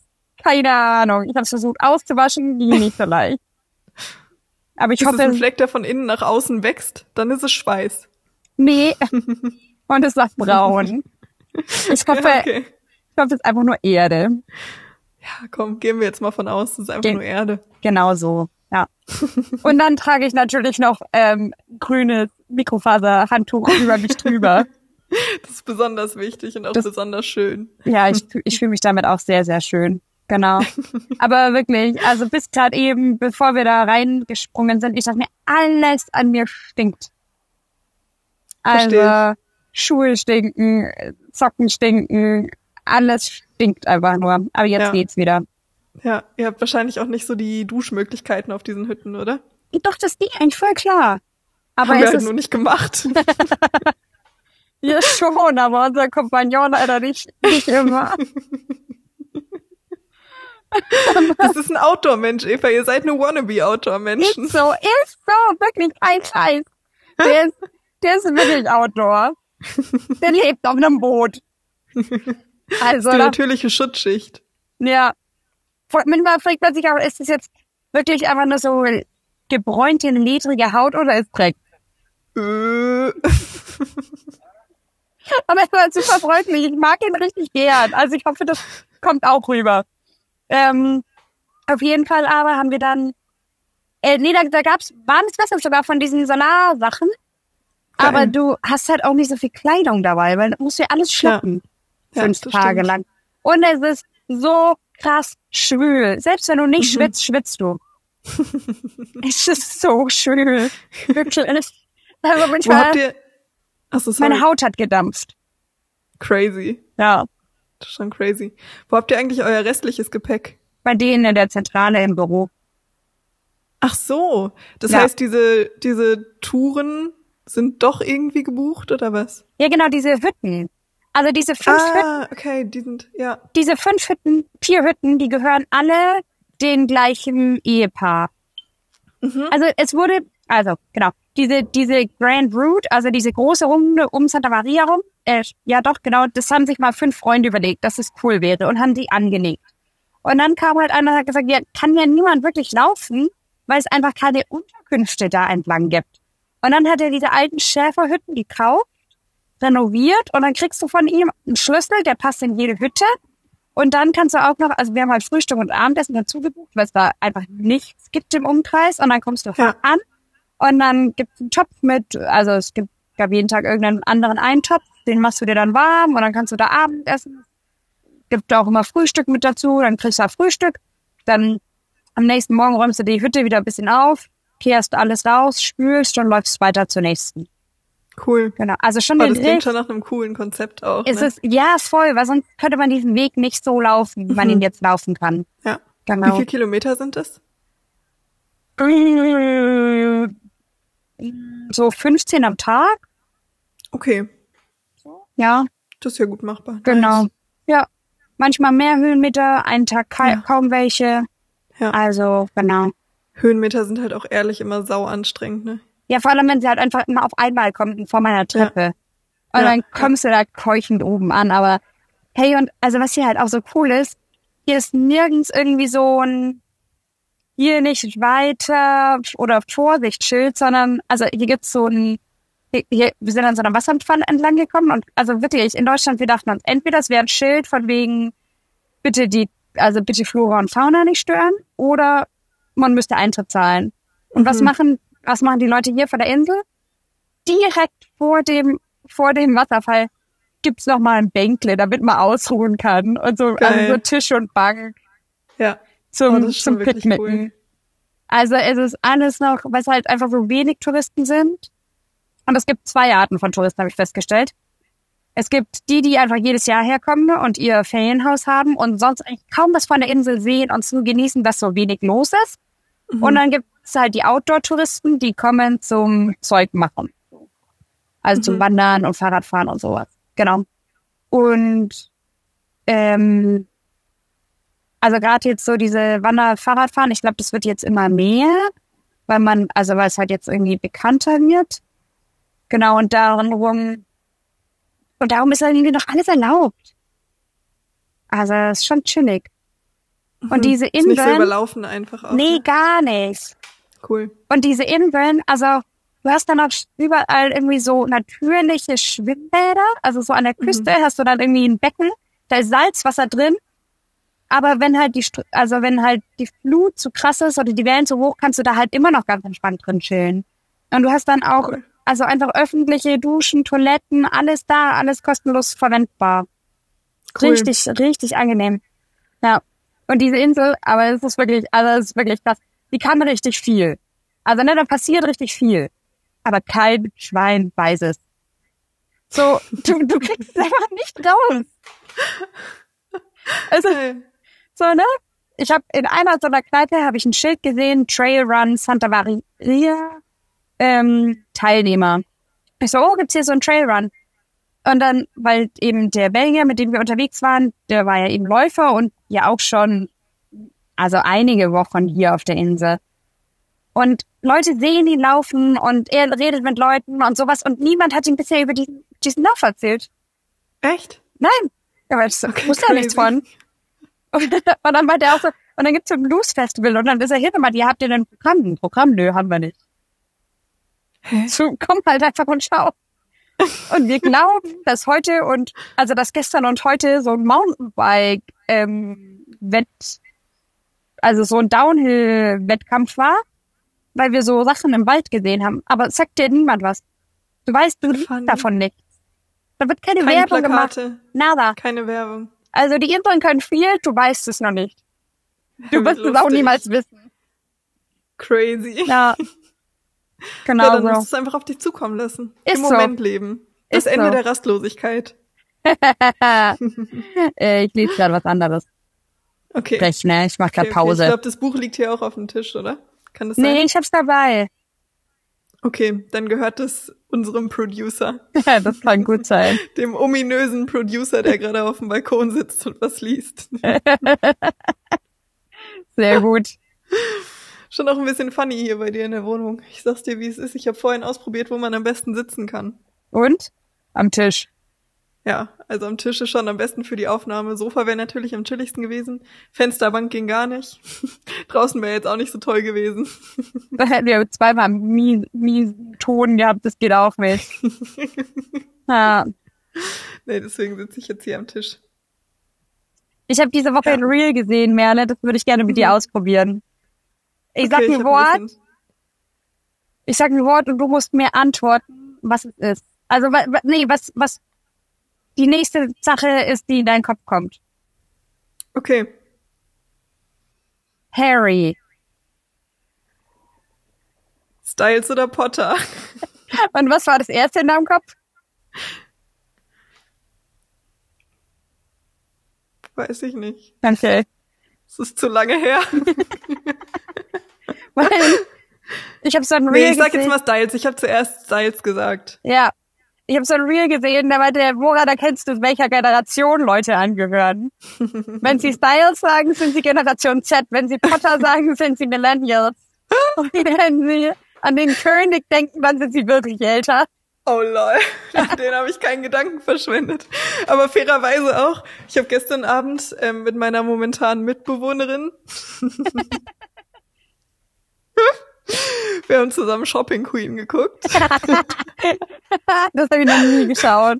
Keine Ahnung. Ich habe es versucht auszuwaschen. Ging nicht so leicht. Aber ich Ist es ein hoffe, Fleck, der von innen nach außen wächst? Dann ist es Schweiß. nee. Und es sagt braun. Ich hoffe, okay. ich hoffe, es ist einfach nur Erde. Ja, komm, gehen wir jetzt mal von aus, das ist einfach Ge- nur Erde. Genau so, ja. Und dann trage ich natürlich noch ähm, grünes Mikrofaserhandtuch über mich drüber. Das ist besonders wichtig und auch Das- besonders schön. Ja, ich, ich fühle mich damit auch sehr, sehr schön. Genau. Aber wirklich, also bis gerade eben, bevor wir da reingesprungen sind, ich dachte mir, alles an mir stinkt. Also Schuhe stinken, Socken stinken, alles stinkt einfach nur. Aber jetzt Ja. geht's wieder. Ja, ihr habt wahrscheinlich auch nicht so die Duschmöglichkeiten auf diesen Hütten, oder? Doch, das ging eigentlich voll klar. Aber Haben wir es halt ist nur nicht gemacht. Ja, schon, aber unser Kompagnon leider nicht, nicht immer. Das ist ein Outdoor-Mensch, Eva. Ihr seid nur Wannabe-Outdoor-Menschen. Ist so, ist so, wirklich kein Scheiß. Der ist, der ist wirklich Outdoor. Der lebt auf einem Boot. Also, Die natürliche Schutzschicht. ja. Manchmal fragt man sich auch, ist das jetzt wirklich einfach nur so gebräunte, ledrige Haut oder ist Dreck? Äh, Aber er war super freundlich. Ich mag ihn richtig gern. Also ich hoffe, das kommt auch rüber. Ähm, auf jeden Fall aber haben wir dann, äh, nee, da, da gab's warmes Wasser sogar von diesen Solarsachen. Aber du hast halt auch nicht so viel Kleidung dabei, weil du musst ja alles schleppen. Ja, fünf das Tage stimmt. lang. Und es ist so krass schwül. Selbst wenn du nicht Mhm. schwitzt, schwitzt du. es ist so schwül. Wirklich. Also Wo habt manchmal, ihr... Achso, sorry. meine Haut hat gedampft. Crazy. Ja. Das ist schon crazy. Wo habt ihr eigentlich euer restliches Gepäck? Bei denen in der Zentrale im Büro. Ach so. Das Ja. heißt, diese, diese Touren sind doch irgendwie gebucht, oder was? Ja, genau, diese Hütten. Also diese fünf Hütten, Ah, okay, die sind, ja. diese fünf Hütten, vier Hütten, die gehören alle den gleichen Ehepaar. Mhm. Also es wurde, also genau, diese diese Grand Route, also diese große Runde um Santa Maria rum, äh, ja doch genau, das haben sich mal fünf Freunde überlegt, dass es cool wäre und haben die angelegt. Und dann kam halt einer und hat gesagt, ja, kann ja niemand wirklich laufen, weil es einfach keine Unterkünfte da entlang gibt. Und dann hat er diese alten Schäferhütten gekauft, renoviert und dann kriegst du von ihm einen Schlüssel, der passt in jede Hütte. Und dann kannst du auch noch, also wir haben halt Frühstück und Abendessen dazu gebucht, weil es da einfach nichts gibt im Umkreis. Und dann kommst du Ja. an und dann gibt es einen Topf mit, also es gibt, gab jeden Tag irgendeinen anderen Eintopf, den machst du dir dann warm und dann kannst du da Abendessen. Gibt auch immer Frühstück mit dazu, dann kriegst du da Frühstück. Dann am nächsten Morgen räumst du die Hütte wieder ein bisschen auf, kehrst alles raus, spülst und läufst weiter zur nächsten. Cool. Genau. Also schon Aber eine das klingt schon nach einem coolen Konzept auch. es ne? ist, ja, ist voll, weil sonst könnte man diesen Weg nicht so laufen, wie man Mhm. ihn jetzt laufen kann. ja. Wie Genau. viele Kilometer sind das? So 15 am Tag? Okay, Ja, das ist ja gut machbar. genau. Nice. Ja. Manchmal mehr Höhenmeter, einen Tag ka Ja. kaum welche. Ja. Also, genau. Höhenmeter sind halt auch ehrlich immer sau anstrengend, ne? Ja, vor allem, wenn sie halt einfach immer auf einmal kommt vor meiner Treppe. Und Ja, dann ja. kommst du da keuchend oben an. Aber hey, und also was hier halt auch so cool ist, hier ist nirgends irgendwie so ein hier nicht weiter oder Vorsichtsschild, sondern also hier gibt's so ein hier, wir sind an so einer Wasserpfanne entlang gekommen und also wirklich, in Deutschland, wir dachten uns, entweder es wäre ein Schild von wegen, bitte die, also bitte Flora und Fauna nicht stören oder man müsste Eintritt zahlen. Und was Mhm. machen, was machen die Leute hier vor der Insel? Direkt vor dem, vor dem Wasserfall gibt's noch mal ein Bänkle, damit man ausruhen kann und so, also so Tisch und Bank Ja. Zum, Oh, zum Picknicken. cool. Also es ist alles noch, weil es halt einfach so wenig Touristen sind. Und es gibt zwei Arten von Touristen, habe ich festgestellt. Es gibt die, die einfach jedes Jahr herkommen und ihr Ferienhaus haben und sonst eigentlich kaum was von der Insel sehen und zu genießen, dass so wenig los ist. Mhm. Und dann gibt es halt die Outdoor-Touristen, die kommen zum Zeug machen. Also mhm. zum Wandern und Fahrradfahren und sowas. Genau. Und ähm, also gerade jetzt so diese Wander-Fahrradfahren, ich glaube, das wird jetzt immer mehr, weil man, also weil es halt jetzt irgendwie bekannter wird. Genau, und darum, und darum ist halt irgendwie noch alles erlaubt. Also, es ist schon chillig. Und mhm. diese Inseln. Ist nicht so überlaufen einfach auch. Nee, ne? gar nicht. Cool. Und diese Inseln, also, du hast dann auch überall irgendwie so natürliche Schwimmbäder. Also so an der Küste mhm. hast du dann irgendwie ein Becken, da ist Salzwasser drin aber wenn halt die, also wenn halt die Flut zu krass ist oder die Wellen zu hoch, kannst du da halt immer noch ganz entspannt drin chillen. Und du hast dann auch, cool. also einfach öffentliche Duschen, Toiletten, alles da, alles kostenlos verwendbar. Cool. Richtig, richtig angenehm. Ja. Und diese Insel, aber es ist wirklich, also es ist wirklich krass. Die kann richtig viel. Also ne, da passiert richtig viel. Aber kein Schwein weiß es. So, du, du kriegst es einfach nicht raus. Also, so, ne? Ich habe in einer so einer Kneipe habe ich ein Schild gesehen, Trail Run Santa Maria ähm, Teilnehmer. Ich so, oh, gibt's hier so ein Trail Run? Und dann, weil eben der Belgier, mit dem wir unterwegs waren, der war ja eben Läufer und ja auch schon, also einige Wochen hier auf der Insel. Und Leute sehen ihn laufen und er redet mit Leuten und sowas und niemand hat ihm bisher über diesen, diesen Lauf erzählt. Echt? Nein. Aber ich okay, wusste ja nichts von. Und, dann meinte er auch so, und dann gibt's so ein Blues-Festival und dann ist er hier nochmal, ihr habt ihr ein Programm? Ein Programm? Nö, haben wir nicht. So, komm halt einfach und schau. Und wir glauben, dass heute und, also dass gestern und heute so ein Mountainbike, ähm, Wett, also so ein Downhill-Wettkampf war, weil wir so Sachen im Wald gesehen haben. Aber sagt dir niemand was. Du weißt, du liest davon nichts. Da wird keine, keine Werbung Plakate, gemacht. Nada. Keine Werbung. Also die Inseln können viel, du weißt es noch nicht. Du wirst es auch niemals wissen. Crazy. Ja. Genau. Ja, dann musst du es einfach auf dich zukommen lassen. Ist Im Moment so. leben. Das Ist Ende so. der Rastlosigkeit. äh, ich lese gerade was anderes. Okay. Recht, ne? Ich mach gerade okay, Pause. Ich glaube, das Buch liegt hier auch auf dem Tisch, oder? Kann das nee, sein? Nee, ich hab's dabei. Okay, dann gehört es unserem Producer. Ja, das kann gut sein. Dem ominösen Producer, der gerade auf dem Balkon sitzt und was liest. Sehr gut. Schon auch ein bisschen funny hier bei dir in der Wohnung. Ich sag's dir, wie es ist. Ich habe vorhin ausprobiert, wo man am besten sitzen kann. Und? Am Tisch. Ja, also am Tisch ist schon am besten für die Aufnahme. Sofa wäre natürlich am chilligsten gewesen. Fensterbank ging gar nicht. Draußen wäre jetzt auch nicht so toll gewesen. da hätten wir zweimal mies, mies Ton gehabt, das geht auch nicht. ja. Nee, deswegen sitze ich jetzt hier am Tisch. Ich habe diese Woche ja. ein Reel gesehen, Merle, das würde ich gerne mit mhm. dir ausprobieren. Ich okay, sag ein Wort. Ein ich sag ein Wort und du musst mir antworten, was es ist. Also, nee, was, was die nächste Sache ist, die in deinen Kopf kommt. Okay. Harry. Styles oder Potter? Und was war das erste in deinem Kopf? Weiß ich nicht. Okay. Es ist zu lange her. Weil ich habe so ein Reel Nee, ich sag gesehen. jetzt mal Styles. Ich habe zuerst Styles gesagt. Ja, ich habe so ein Reel gesehen, da meinte der, woran erkennst du, welcher Generation Leute angehören? Wenn sie Styles sagen, sind sie Generation Z. Wenn sie Potter sagen, sind sie Millennials. Und wenn sie an den König denken, dann sind sie wirklich älter. Oh lol, den habe ich keinen Gedanken verschwendet. Aber fairerweise auch, ich habe gestern Abend ähm, mit meiner momentanen Mitbewohnerin Wir haben zusammen Shopping Queen geguckt. das habe ich noch nie geschaut.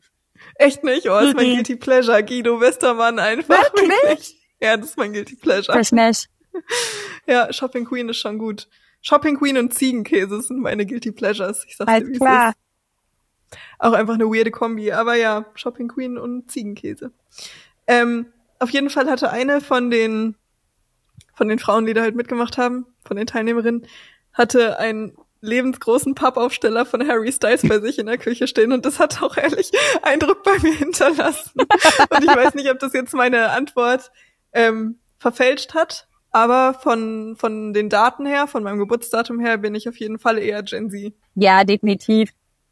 Echt nicht? Oh, ist mein Guilty Pleasure. Guido Westermann einfach. Wirklich? Ja, das ist mein Guilty Pleasure. Das nicht. Ja, Shopping Queen ist schon gut. Shopping Queen und Ziegenkäse sind meine Guilty Pleasures. Ich sag's dir, wie klar. Ist. Auch einfach eine weirde Kombi. Aber ja, Shopping Queen und Ziegenkäse. Ähm, auf jeden Fall hatte eine von den von den Frauen, die da halt mitgemacht haben, von den Teilnehmerinnen, hatte ein lebensgroßen Pappaufsteller von Harry Styles bei sich in der Küche stehen und das hat auch ehrlich Eindruck bei mir hinterlassen. Und ich weiß nicht, ob das jetzt meine Antwort ähm, verfälscht hat, aber von, von den Daten her, von meinem Geburtsdatum her, bin ich auf jeden Fall eher Gen Z. Ja, definitiv.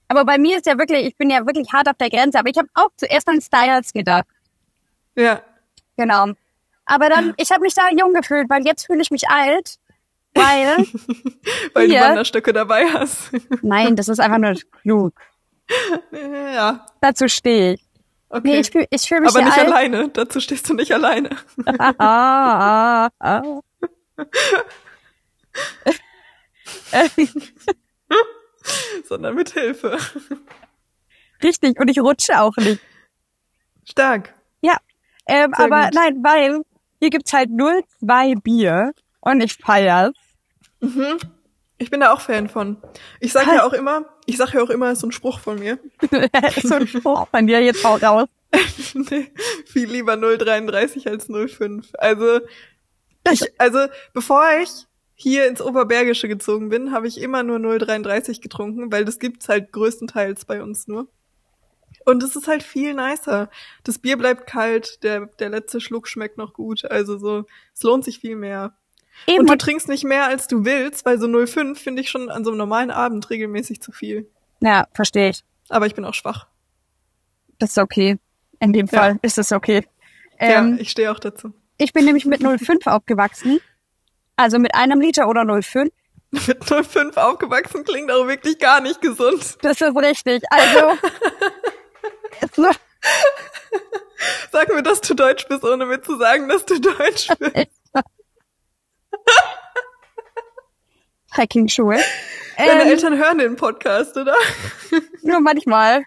Aber bei mir ist ja wirklich, ich bin ja wirklich hart auf der Grenze, aber ich habe auch zuerst an Styles gedacht. Ja. Genau. Aber dann, ich habe mich da jung gefühlt, weil jetzt fühle ich mich alt, weil Weil Hier. du Wanderstöcke dabei hast. nein, das ist einfach nur klug. ja, Dazu stehe ich. okay. Nee, ich fühle ich fühl mich aber nicht alt. alleine. Dazu stehst du nicht alleine. ah, ah, ah. sondern mit Hilfe. Richtig, und ich rutsche auch nicht. Stark. Ja, ähm, Sehr aber gut. nein, weil hier gibt's halt 02 Bier und ich feier's. Ich bin da auch Fan von. Ich sag ja auch immer, ich sag ja auch immer, ist so ein Spruch von mir. so ein Spruch von dir jetzt haut raus. nee, viel lieber 0,33 als 0,5. Also, ich, also, bevor ich hier ins Oberbergische gezogen bin, habe ich immer nur 0,33 getrunken, weil das gibt's halt größtenteils bei uns nur. Und es ist halt viel nicer. Das Bier bleibt kalt, der, der letzte Schluck schmeckt noch gut. Also so, es lohnt sich viel mehr. Eben, Und du trinkst nicht mehr, als du willst, weil so 0,5 finde ich schon an so einem normalen Abend regelmäßig zu viel. ja, verstehe ich. Aber ich bin auch schwach. Das ist okay. In dem Ja. Fall ist es okay. Ähm, ja, ich stehe auch dazu. Ich bin nämlich mit 0,5 aufgewachsen. Also mit einem Liter oder 0,5. Mit 0,5 aufgewachsen klingt auch wirklich gar nicht gesund. Das ist richtig. Also. Sag mir, dass du Deutsch bist, ohne mir zu sagen, dass du Deutsch bist. Trekking-Schuhe. Deine Ähm, Eltern hören den Podcast, oder? Nur manchmal.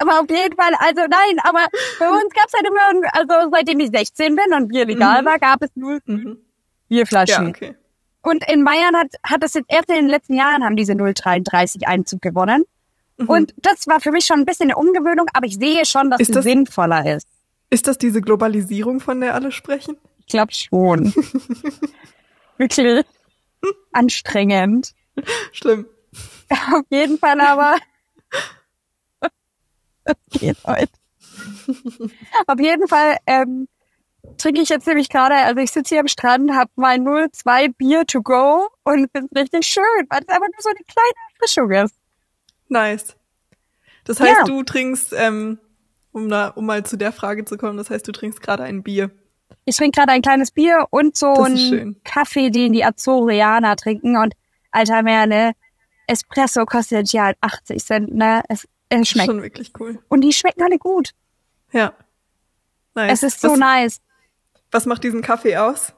aber auf jeden Fall, also nein, aber bei uns gab's halt immer, also seitdem ich 16 bin und Bier legal war, gab es nur Mhm. Bierflaschen. Ja, okay. Und in Bayern hat, hat das jetzt erst in den letzten Jahren haben diese 033 Einzug gewonnen. Mhm. Und das war für mich schon ein bisschen eine Umgewöhnung, aber ich sehe schon, dass Ist es das- sinnvoller ist. Ist das diese Globalisierung, von der alle sprechen? Ich glaube schon. Wirklich anstrengend. Schlimm. Auf jeden Fall aber. Das geht heute. Auf jeden Fall ähm, trinke ich jetzt nämlich gerade, also ich sitze hier am Strand, habe mein 02 Bier to go und finde es richtig schön, weil es einfach nur so eine kleine Erfrischung ist. Nice. Das heißt, Ja. du trinkst, ähm, um, da, um mal zu der Frage zu kommen, das heißt, du trinkst gerade ein Bier. Ich trinke gerade ein kleines Bier und so einen. Kaffee, den die Azoreaner trinken. Und alter mehr, ne? Espresso kostet ja halt 80 Cent, ne? Es, es schmeckt. Schon wirklich cool. Und die schmecken alle gut. Ja. Nice. Es ist so was, nice. was macht diesen Kaffee aus?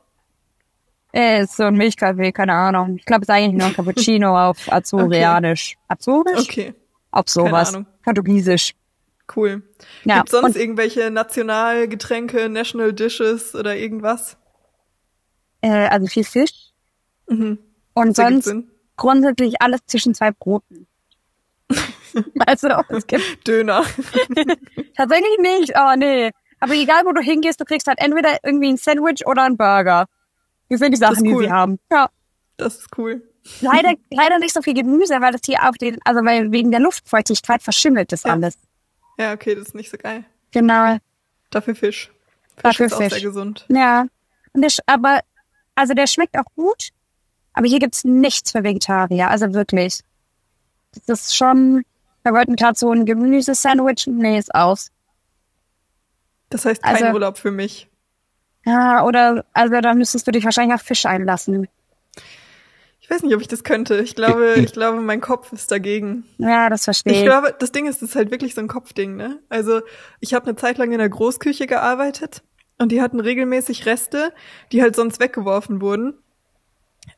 Äh, ist so ein Milchkaffee, keine Ahnung. Ich glaube, es ist eigentlich nur ein Cappuccino auf Azoreanisch. Azorisch? Okay, Auf sowas. Portugiesisch. Cool. Ja. Gibt's sonst irgendwelche Nationalgetränke, National Dishes oder irgendwas? äh, also viel Fisch. Mhm. Und Das sonst grundsätzlich alles zwischen zwei Broten. also, es gibt Döner. Tatsächlich nicht, oh nee. Aber egal, wo du hingehst, du kriegst halt entweder irgendwie ein Sandwich oder ein Burger. Das sind die Sachen, cool. die sie haben. Ja. Das ist cool. Leider, leider nicht so viel Gemüse, weil das hier auf den, also weil wegen der Luftfeuchtigkeit verschimmelt das Ja. alles. Ja, okay, das ist nicht so geil. Genau. Dafür Fisch. Fisch Dafür ist auch Fisch. sehr gesund. Ja. Und der, aber, also der schmeckt auch gut, aber hier gibt's nichts für Vegetarier, also wirklich. Das ist schon, wir wollten gerade so ein Gemüsesandwich, nee, ist aus. Das heißt kein Also- Urlaub für mich. Ja, oder, also da müsstest du dich wahrscheinlich auf Fisch einlassen. Ich weiß nicht, ob ich das könnte. Ich glaube, ich glaube, mein Kopf ist dagegen. Ja, das verstehe Ich ich. glaube, das Ding ist, das ist halt wirklich so ein Kopfding, ne? Also, ich habe eine Zeit lang in der Großküche gearbeitet und die hatten regelmäßig Reste, die halt sonst weggeworfen wurden.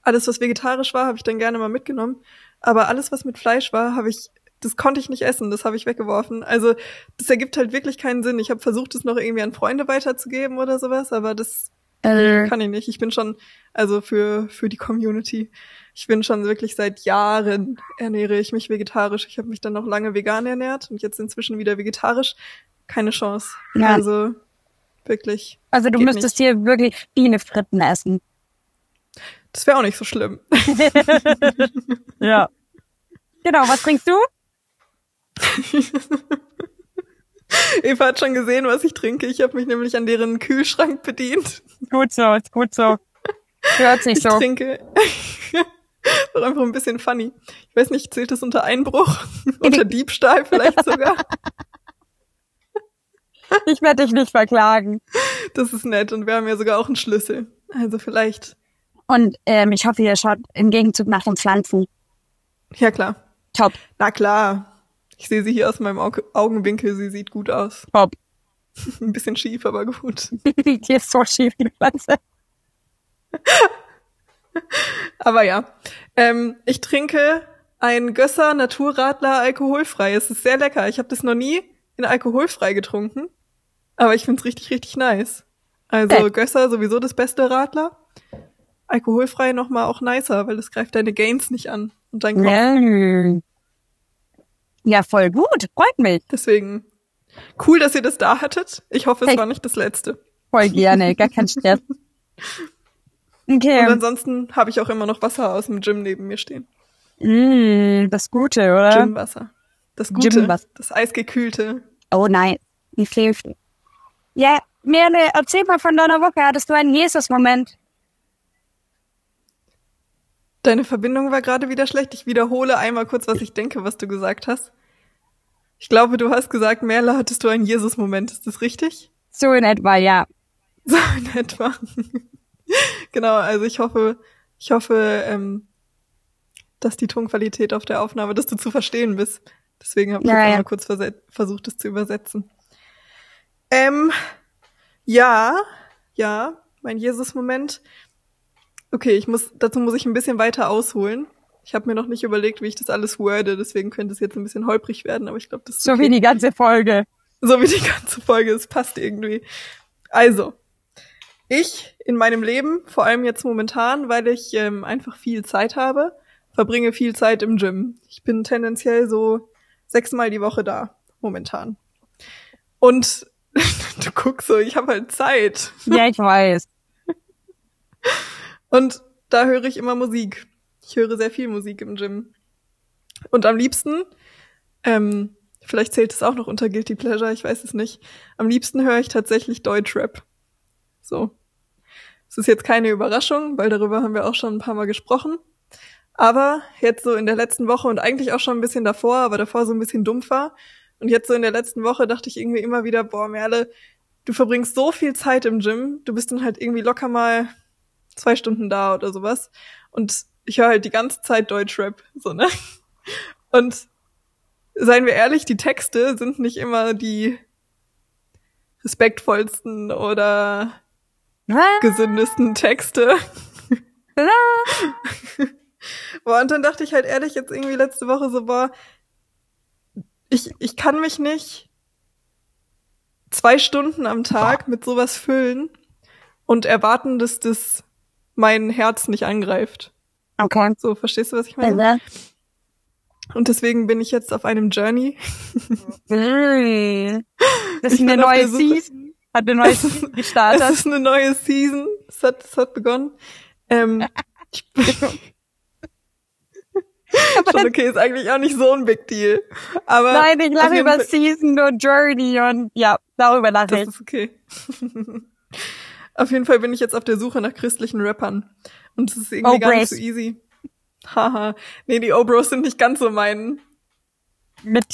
Alles, was vegetarisch war, habe ich dann gerne mal mitgenommen. Aber alles, was mit Fleisch war, habe ich, das konnte ich nicht essen, das habe ich weggeworfen. Also, das ergibt halt wirklich keinen Sinn. Ich habe versucht, es noch irgendwie an Freunde weiterzugeben oder sowas, aber das Äh, kann ich nicht. Ich bin schon, also für, für die Community, ich bin schon wirklich seit Jahren ernähre ich mich vegetarisch. Ich habe mich dann noch lange vegan ernährt und jetzt inzwischen wieder vegetarisch. Keine Chance. Ja. Also wirklich. also du müsstest hier wirklich Bienefritten essen. Das wäre auch nicht so schlimm. Ja. Genau, was trinkst du? Eva hat schon gesehen, was ich trinke. Ich habe mich nämlich an deren Kühlschrank bedient. Gut so, ist gut so. Hört sich Ich so. trinke. Doch einfach ein bisschen funny. Ich weiß nicht, zählt das unter Einbruch? unter Diebstahl vielleicht sogar? Ich werde dich nicht verklagen. Das ist nett. Und wir haben ja sogar auch einen Schlüssel. Also vielleicht. Und ähm, ich hoffe, ihr schaut im Gegenzug nach den Pflanzen. Ja, klar. Top, Na klar. Ich sehe sie hier aus meinem Au Augenwinkel. Sie sieht gut aus. top. Ein bisschen schief, aber gut. Die ist so schief, die Pflanze. Aber ja. Ähm, ich trinke ein Gösser Naturradler alkoholfrei. Es ist sehr lecker. Ich habe das noch nie in alkoholfrei getrunken. Aber ich find's richtig, richtig nice. Also Hey. Gösser sowieso das beste Radler. Alkoholfrei nochmal auch nicer, weil es greift deine Gains nicht an. Und dein Kopf. Ja. voll gut. Freut mich. Deswegen cool, dass ihr das da hattet. Ich hoffe, es Hey. war nicht das letzte. Voll gerne. Gar kein Stress. Und Okay. ansonsten habe ich auch immer noch Wasser aus dem Gym neben mir stehen. Mm, das Gute, oder? Gymwasser. Das Gute, Gymwasser. das eisgekühlte. Oh nein, wie hilft. Ja, Merle, erzähl mal von deiner Woche. Hattest du einen Jesus-Moment? Deine Verbindung war gerade wieder schlecht. Ich wiederhole einmal kurz, was ich denke, was du gesagt hast. Ich glaube, du hast gesagt, Merle, hattest du einen Jesus-Moment. Ist das richtig? So in etwa, ja. So in etwa. genau, also ich hoffe, ich hoffe, ähm, dass die Tonqualität auf der Aufnahme, dass du zu verstehen bist. Deswegen habe ich Ja, jetzt ja. einmal kurz versucht, es zu übersetzen. Ähm, ja, ja, mein Jesus-Moment. Okay, ich muss, dazu muss ich ein bisschen weiter ausholen. Ich habe mir noch nicht überlegt, wie ich das alles worde, deswegen könnte es jetzt ein bisschen holprig werden, aber ich glaube, das ist So okay. wie die ganze Folge. So wie die ganze Folge, es passt irgendwie. Also, ich in meinem Leben, vor allem jetzt momentan, weil ich ähm, einfach viel Zeit habe, verbringe viel Zeit im Gym. Ich bin tendenziell so sechsmal die Woche da, momentan. Und du guckst so, ich habe halt Zeit. Ja, ich weiß. Und da höre ich immer Musik. Ich höre sehr viel Musik im Gym. Und am liebsten, ähm, vielleicht zählt es auch noch unter Guilty Pleasure, ich weiß es nicht. Am liebsten höre ich tatsächlich Deutschrap. So. Es ist jetzt keine Überraschung, weil darüber haben wir auch schon ein paar Mal gesprochen. Aber jetzt so in der letzten Woche und eigentlich auch schon ein bisschen davor, aber davor so ein bisschen dumpf war. Und jetzt so in der letzten Woche dachte ich irgendwie immer wieder, boah, Merle, du verbringst so viel Zeit im Gym, du bist dann halt irgendwie locker mal zwei Stunden da oder sowas. Und ich höre halt die ganze Zeit Deutschrap, so, ne? Und seien wir ehrlich, die Texte sind nicht immer die respektvollsten oder gesündesten Texte. Boah, und dann dachte ich halt ehrlich jetzt irgendwie letzte Woche so, boah, ich, ich kann mich nicht zwei Stunden am Tag mit sowas füllen und erwarten, dass das mein Herz nicht angreift. Okay. So, verstehst du, was ich meine? Und deswegen bin ich jetzt auf einem Journey. Das ist eine neue Season. Hat eine neue Season Es gestartet. ist eine neue Season. Es hat, es hat begonnen. Ähm, ich bin schon okay, ist eigentlich auch nicht so ein Big Deal. Aber Nein, ich lache über Fall- Season und Journey und ja, darüber lache Das ich. ist okay. auf jeden Fall bin ich jetzt auf der Suche nach christlichen Rappern. Und es ist irgendwie Oh, gar nicht so easy. Haha. nee, die O-Bros sind nicht ganz so mein, Mit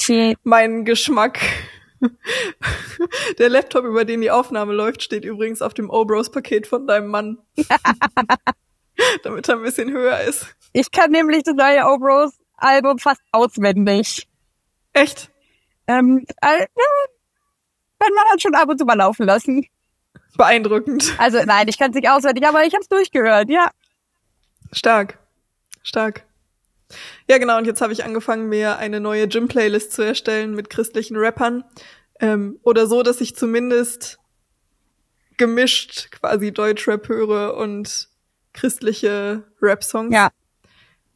mein Geschmack. Der Laptop, über den die Aufnahme läuft, steht übrigens auf dem O-Bros-Paket von deinem Mann. Damit er ein bisschen höher ist. Ich kann nämlich das neue Obros Album fast auswendig. Echt? Ähm, äh, kann man halt schon ab und zu mal laufen lassen. Beeindruckend. Also nein, ich kann es nicht auswendig, aber ich habe es durchgehört, ja. Stark. Stark. Ja, genau, und jetzt habe ich angefangen, mir eine neue Gym-Playlist zu erstellen mit christlichen Rappern. Ähm, oder so, dass ich zumindest gemischt quasi Deutschrap höre und christliche Rap-Songs. Ja.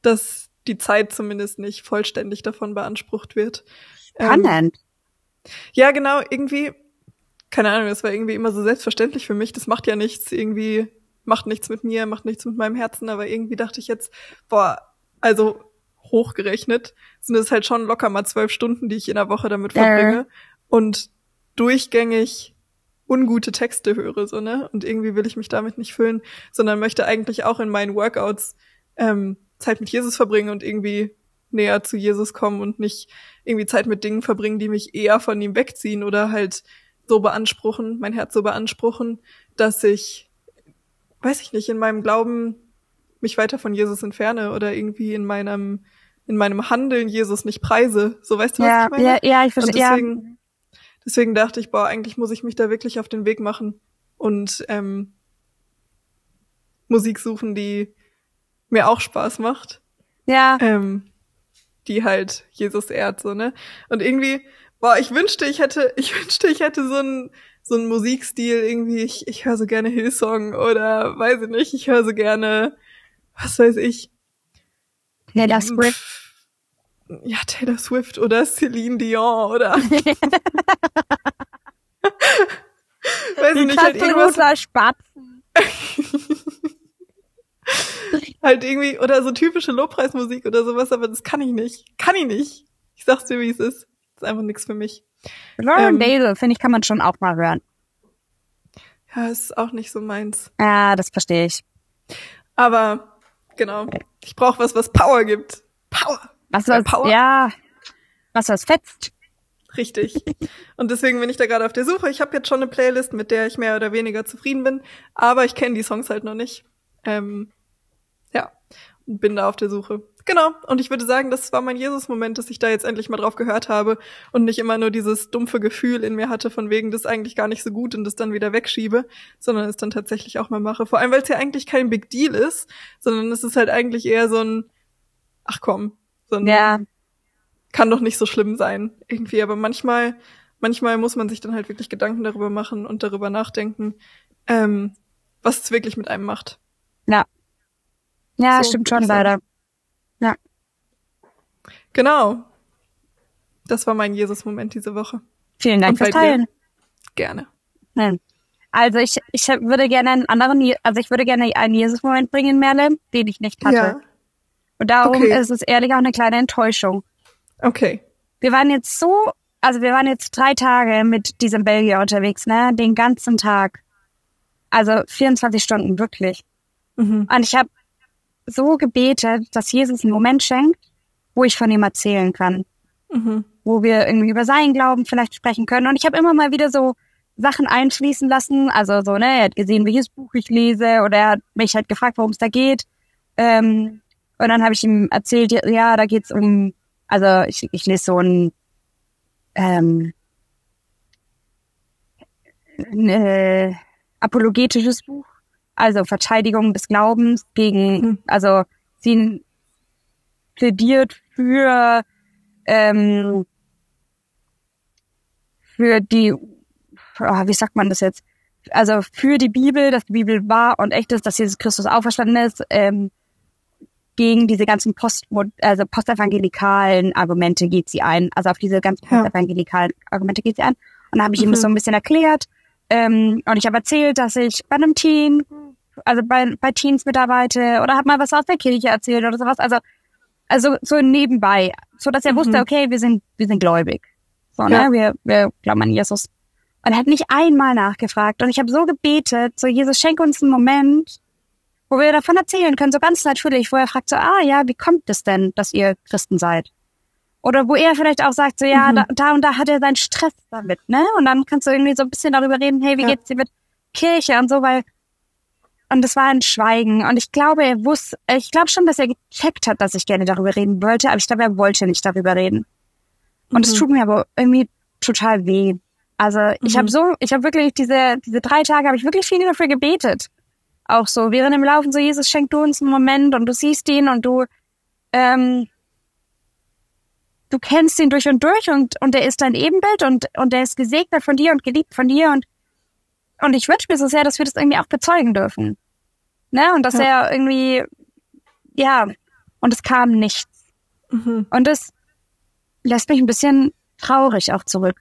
Dass die Zeit zumindest nicht vollständig davon beansprucht wird. Ähm, Spannend. ja, genau, irgendwie, keine Ahnung, das war irgendwie immer so selbstverständlich für mich. Das macht ja nichts, irgendwie macht nichts mit mir, macht nichts mit meinem Herzen, aber irgendwie dachte ich jetzt, boah, also hochgerechnet sind es halt schon locker mal zwölf Stunden, die ich in der Woche damit verbringe und durchgängig ungute Texte höre, so, ne? Und irgendwie will ich mich damit nicht füllen, sondern möchte eigentlich auch in meinen Workouts ähm, Zeit mit Jesus verbringen und irgendwie näher zu Jesus kommen und nicht irgendwie Zeit mit Dingen verbringen, die mich eher von ihm wegziehen oder halt so beanspruchen, mein Herz so beanspruchen, dass ich, weiß ich nicht, in meinem Glauben mich weiter von Jesus entferne oder irgendwie in meinem, in meinem Handeln Jesus nicht preise. So weißt du, was Ja, ich meine? ja, ja, ich verstehe. Ja. deswegen, deswegen dachte ich, boah, eigentlich muss ich mich da wirklich auf den Weg machen und ähm, Musik suchen, die mir auch Spaß macht, ja. ähm, die halt Jesus ehrt, so, ne? Und irgendwie, boah, ich wünschte, ich hätte, ich wünschte, ich hätte so einen so einen Musikstil, irgendwie, ich, ich höre so gerne Hillsong oder weiß ich nicht, ich höre so gerne, was weiß ich, Taylor Swift. ja, Taylor Swift oder Celine Dion oder weiß ich nicht, halt irgendwas, Spatzen. halt irgendwie, oder so typische Lobpreismusik oder sowas, aber das kann ich nicht. Kann ich nicht. Ich sag's dir, wie es ist. Das ist einfach nichts für mich. Lauren Ähm. Dale, finde ich, kann man schon auch mal hören. Ja, ist auch nicht so meins. Ja, das verstehe ich. Aber, genau. Ich brauche was, was Power gibt. Power. Was Weil was, Power. ja, was was fetzt. Richtig. Und deswegen bin ich da gerade auf der Suche. Ich habe jetzt schon eine Playlist, mit der ich mehr oder weniger zufrieden bin, aber ich kenne die Songs halt noch nicht. Ähm, ja, und bin da auf der Suche. Genau. Und ich würde sagen, das war mein Jesus-Moment, dass ich da jetzt endlich mal drauf gehört habe und nicht immer nur dieses dumpfe Gefühl in mir hatte, von wegen das ist eigentlich gar nicht so gut und das dann wieder wegschiebe, sondern es dann tatsächlich auch mal mache. Vor allem, weil es ja eigentlich kein Big Deal ist, sondern es ist halt eigentlich eher so ein, ach komm, so ein Ja, kann doch nicht so schlimm sein, irgendwie. Aber manchmal, manchmal muss man sich dann halt wirklich Gedanken darüber machen und darüber nachdenken, ähm, was es wirklich mit einem macht. ja. Ja, So, stimmt schon leider. Ja. Genau. Das war mein Jesus-Moment diese Woche. Vielen Dank fürs? Teilen. Gerne. Nein. Also ich, ich würde gerne einen anderen, also ich würde gerne einen Jesus-Moment bringen, Merle, den ich nicht hatte. Ja. Und darum Okay. ist es ehrlich auch eine kleine Enttäuschung. Okay. Wir waren jetzt so, also wir waren jetzt drei Tage mit diesem Belgier unterwegs, ne? Den ganzen Tag. Also 24 Stunden, wirklich. Mhm. Und ich habe so gebetet, dass Jesus einen Moment schenkt, wo ich von ihm erzählen kann. Mhm. wo wir irgendwie über seinen Glauben vielleicht sprechen können. Und ich habe immer mal wieder so Sachen einschließen lassen. Also so, ne, er hat gesehen, welches Buch ich lese oder er hat mich halt gefragt, worum es da geht. Ähm, und dann habe ich ihm erzählt, ja, da geht's um, also ich, ich lese so ein, ähm, ein äh, apologetisches Buch, also Verteidigung des Glaubens gegen, Hm. also sie plädiert für ähm, für die, ah, wie sagt man das jetzt? Also für die Bibel, dass die Bibel wahr und echt ist, dass Jesus Christus auferstanden ist, ähm, gegen diese ganzen Post, also postevangelikalen Argumente geht sie ein. Also auf diese ganzen postevangelikalen Argumente geht sie ein. Und dann habe ich ihm Mhm. das so ein bisschen erklärt. Ähm, und ich habe erzählt, dass ich bei einem Teen, also bei, bei Teens mitarbeite oder habe mal was aus der Kirche erzählt oder sowas. Also also so nebenbei, so dass er Mhm. wusste, okay, wir sind wir sind gläubig. So, Ja. ne, wir wir glauben an Jesus. Und er hat nicht einmal nachgefragt und ich habe so gebetet, so Jesus schenke uns einen Moment, wo wir davon erzählen können, so ganz natürlich, wo er fragt so, ah ja, wie kommt es denn, dass ihr Christen seid? Oder wo er vielleicht auch sagt, so ja, Mhm. da, da und da hat er seinen Stress damit, ne? Und dann kannst du irgendwie so ein bisschen darüber reden, hey, wie Ja. geht's dir mit Kirche und so, weil und das war ein Schweigen. Und ich glaube, er wusste, ich glaube schon, dass er gecheckt hat, dass ich gerne darüber reden wollte, aber ich glaube, er wollte nicht darüber reden. Und es Mhm. tut mir aber irgendwie total weh. Also ich Mhm. habe so, ich habe wirklich diese diese drei Tage habe ich wirklich viel dafür gebetet. Auch so während im Laufen so Jesus schenk du uns einen Moment und du siehst ihn und du ähm, du kennst ihn durch und durch und und er ist dein Ebenbild und und er ist gesegnet von dir und geliebt von dir und und ich wünsche mir so sehr, dass wir das irgendwie auch bezeugen dürfen. Ne? Und dass Ja. er irgendwie ja und es kam nichts. Mhm. Und das lässt mich ein bisschen traurig auch zurück.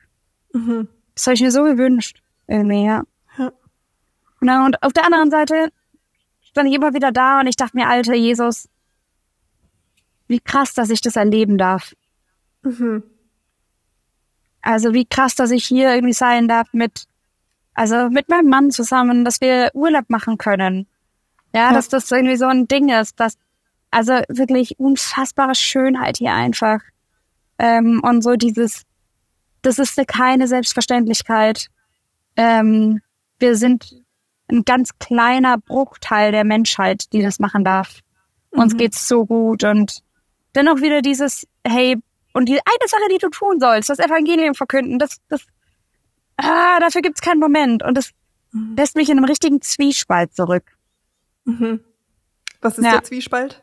Mhm. Das habe ich mir so gewünscht. Irgendwie, ja. Ja. Na, und auf der anderen Seite stand ich immer wieder da und ich dachte mir, alter Jesus, wie krass, dass ich das erleben darf. Mhm. Also wie krass, dass ich hier irgendwie sein darf mit, also mit meinem Mann zusammen, dass wir Urlaub machen können. Ja, Ja. dass das irgendwie so ein Ding ist, dass, also wirklich unfassbare Schönheit hier einfach. Ähm, und so dieses, das ist eine keine Selbstverständlichkeit. Ähm, wir sind ein ganz kleiner Bruchteil der Menschheit, die das machen darf. Uns Mhm. geht's so gut und dennoch wieder dieses, hey, und die eine Sache, die du tun sollst, das Evangelium verkünden, das, das, ah, dafür gibt's keinen Moment und das Mhm. lässt mich in einem richtigen Zwiespalt zurück. Mhm. Was ist Ja. der Zwiespalt?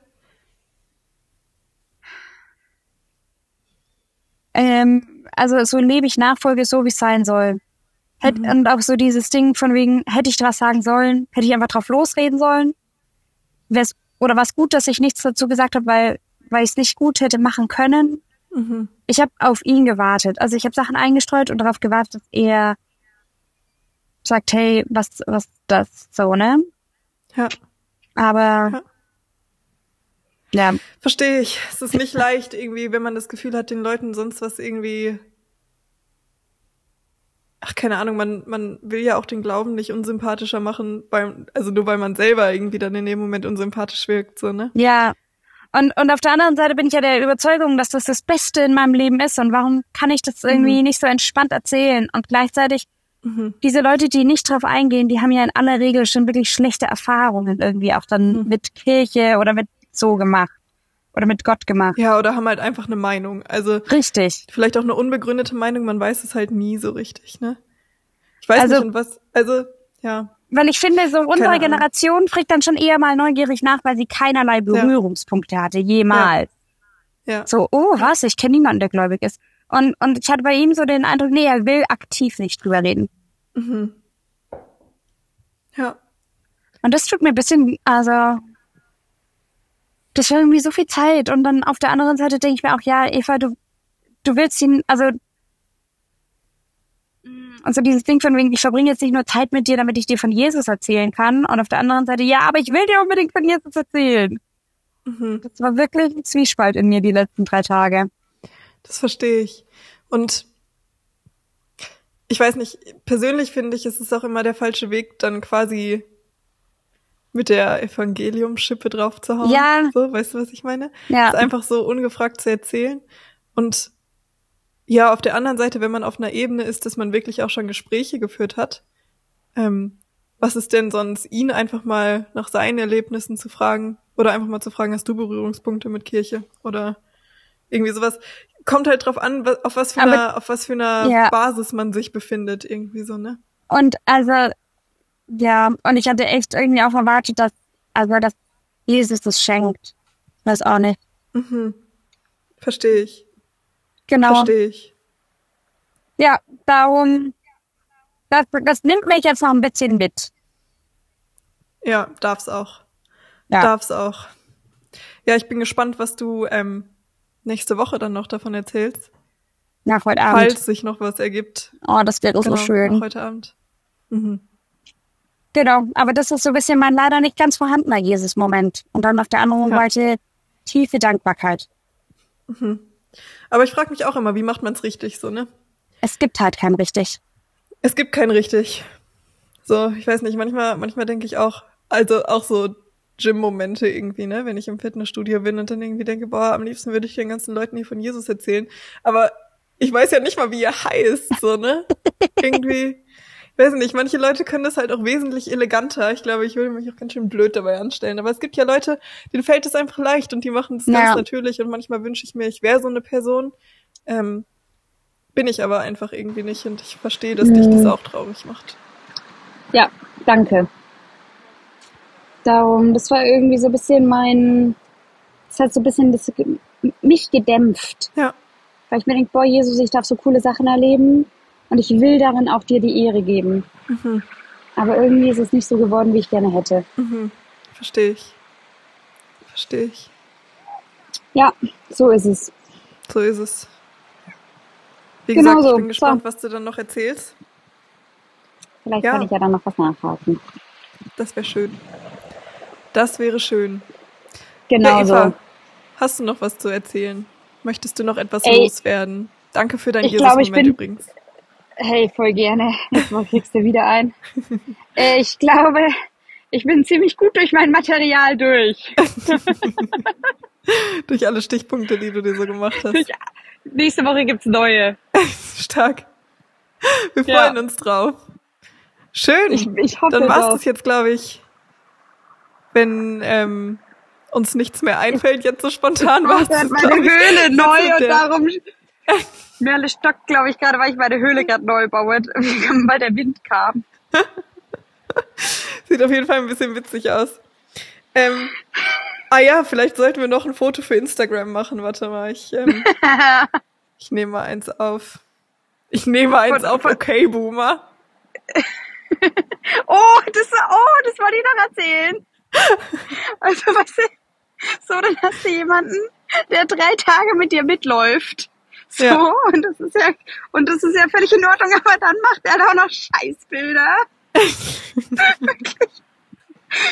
Ähm, also so lebe ich Nachfolge so, wie es sein soll. Hätt, Und auch so dieses Ding von wegen, hätte ich was sagen sollen, hätte ich einfach drauf losreden sollen. Wär's, oder war es gut, dass ich nichts dazu gesagt habe, weil, weil ich es nicht gut hätte machen können. Mhm. Ich habe auf ihn gewartet. Also ich habe Sachen eingestreut und darauf gewartet, dass er sagt, hey, was, was das so, ne? Ja, Aber ja, verstehe ich. Es ist nicht leicht irgendwie, wenn man das Gefühl hat, den Leuten sonst was irgendwie Ach, keine Ahnung, man, man will ja auch den Glauben nicht unsympathischer machen, beim, also nur weil man selber irgendwie dann in dem Moment unsympathisch wirkt, so, ne? ja. Und, und auf der anderen Seite bin ich ja der Überzeugung, dass das das Beste in meinem Leben ist. Und warum kann ich das irgendwie nicht so entspannt erzählen? Und gleichzeitig, Mhm. diese Leute, die nicht drauf eingehen, die haben ja in aller Regel schon wirklich schlechte Erfahrungen irgendwie auch dann mit Kirche oder mit so gemacht. Oder mit Gott gemacht. Ja, oder haben halt einfach eine Meinung. Also Richtig. vielleicht auch eine unbegründete Meinung, man weiß es halt nie so richtig, ne? Ich weiß Also- nicht, und was, also, ja. Weil ich finde, so unsere. Generation fragt dann schon eher mal neugierig nach, weil sie keinerlei Berührungspunkte hatte, jemals. Ja. So, oh, was, ich kenne niemanden, der gläubig ist. Und, und ich hatte bei ihm so den Eindruck, nee, er will aktiv nicht drüber reden. Mhm. Ja. Und das tut mir ein bisschen, also, das war irgendwie so viel Zeit. Und dann auf der anderen Seite denke ich mir auch, ja, Eva, du, du willst ihn, also, also dieses Ding von wegen, ich verbringe jetzt nicht nur Zeit mit dir, damit ich dir von Jesus erzählen kann. Und auf der anderen Seite, ja, aber ich will dir unbedingt von Jesus erzählen. Mhm. Das war wirklich ein Zwiespalt in mir die letzten drei Tage. Das verstehe ich. Und ich weiß nicht, persönlich finde ich, es ist auch immer der falsche Weg, dann quasi mit der Evangelium-Schippe drauf zu hauen. Ja. So, weißt du, was ich meine? Ja. Es einfach so ungefragt zu erzählen. Und ja, auf der anderen Seite, wenn man auf einer Ebene ist, dass man wirklich auch schon Gespräche geführt hat, ähm, was ist denn sonst, ihn einfach mal nach seinen Erlebnissen zu fragen oder einfach mal zu fragen, hast du Berührungspunkte mit Kirche oder irgendwie sowas. Kommt halt drauf an, auf was für einer, auf was für einer Ja. Basis man sich befindet, irgendwie so, ne? Und also, ja, und ich hatte echt irgendwie auch erwartet, dass, also, dass Jesus das schenkt. Weiß auch nicht. Mhm. Verstehe ich. Genau. Verstehe ich. Ja, darum, das, das nimmt mich jetzt noch ein bisschen mit. Ja, darf's auch. Ja. Darf's auch. Ja, ich bin gespannt, was du ähm, nächste Woche dann noch davon erzählst, Nach heute Abend. falls sich noch was ergibt. Oh, das wäre Genau, so schön. heute Abend. Mhm. Genau, aber das ist so ein bisschen mein leider nicht ganz vorhandener Jesus-Moment. Und dann auf der anderen Ja. Seite tiefe Dankbarkeit. Aber ich frage mich auch immer, wie macht man's richtig so, ne? Es gibt halt kein richtig. Es gibt kein richtig. So, ich weiß nicht, manchmal, manchmal denke ich auch, also auch so Gym-Momente irgendwie, ne, wenn ich im Fitnessstudio bin und dann irgendwie denke, boah, am liebsten würde ich den ganzen Leuten hier von Jesus erzählen. Aber ich weiß ja nicht mal, wie er heißt, so, ne? irgendwie, weiß nicht, manche Leute können das halt auch wesentlich eleganter. Ich glaube, ich würde mich auch ganz schön blöd dabei anstellen. Aber es gibt ja Leute, denen fällt es einfach leicht und die machen es Ja. ganz natürlich und manchmal wünsche ich mir, ich wäre so eine Person. Ähm, bin ich aber einfach irgendwie nicht und ich verstehe, dass dich das auch traurig macht. Ja, danke. Darum, das war irgendwie so ein bisschen mein, das hat so ein bisschen das, mich gedämpft. Ja, Weil ich mir denke, boah, Jesus, ich darf so coole Sachen erleben und ich will darin auch dir die Ehre geben. Mhm. Aber irgendwie ist es nicht so geworden, wie ich gerne hätte. mhm. verstehe ich. Verstehe ich. Ja, so ist es. So ist es. Wie Genau gesagt, ich so. bin gespannt, So. was du dann noch erzählst. Vielleicht Ja. kann ich ja dann noch was nachhaken. Das wäre schön. Das wäre schön. Genau ja, Eva, so. Hast du noch was zu erzählen? Möchtest du noch etwas Ey, loswerden? Danke für dein Jesus-Moment übrigens. Hey, voll gerne. Jetzt kriegst du wieder ein. Äh, ich glaube, ich bin ziemlich gut durch mein Material durch. Durch alle Stichpunkte, die du dir so gemacht hast. nächste Woche gibt's neue. Stark. Wir Ja. freuen uns drauf. Schön. Ich, ich hoffe Dann war's das jetzt, glaube ich. Wenn ähm, uns nichts mehr einfällt, jetzt so spontan hat das, meine Höhle neu und darum Merle stockt, glaube ich, gerade, weil ich meine Höhle gerade neu baue, weil der Wind kam. Sieht auf jeden Fall ein bisschen witzig aus. Ähm, ah ja, vielleicht sollten wir noch ein Foto für Instagram machen. Warte mal, ich, ähm, ich nehme mal eins auf. Ich nehme eins Von- auf, von- okay, Boomer. Oh, das, oh, das wollte ich noch erzählen. Also, weißt du, so, dann hast du jemanden, der drei Tage mit dir mitläuft. So, Ja. und das ist ja, und das ist ja völlig in Ordnung, aber dann macht er auch noch Scheißbilder.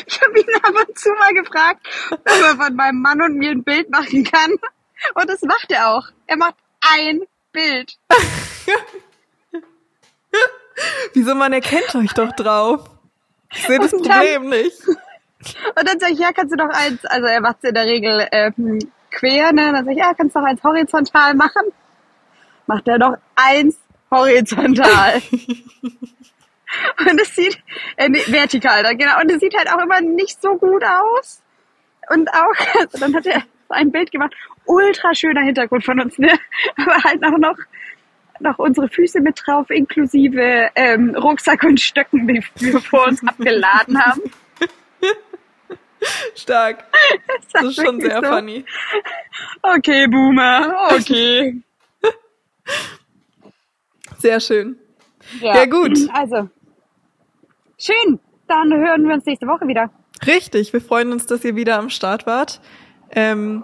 Ich habe ihn ab und zu mal gefragt, ob er von meinem Mann und mir ein Bild machen kann. Und das macht er auch. Er macht ein Bild. Wieso, man erkennt euch doch drauf. Ich sehe das dann- Problem nicht. Und dann sag ich, ja, kannst du doch eins, also er macht in der Regel ähm, quer, ne? Dann sag ich, ja, kannst du doch eins horizontal machen. Macht er doch eins horizontal. und es sieht, äh, nee, vertikal, dann, genau. Und es sieht halt auch immer nicht so gut aus. Und auch, also dann hat er so ein Bild gemacht, ultra schöner Hintergrund von uns, ne? Aber halt auch noch, noch unsere Füße mit drauf, inklusive ähm, Rucksack und Stöcken, die wir vor uns abgeladen haben. Stark. Das ist schon sehr so. funny. Okay, Boomer, okay. Sehr schön. Ja, gut. Also, schön. Dann hören wir uns nächste Woche wieder. Richtig, wir freuen uns, dass ihr wieder am Start wart. Ähm,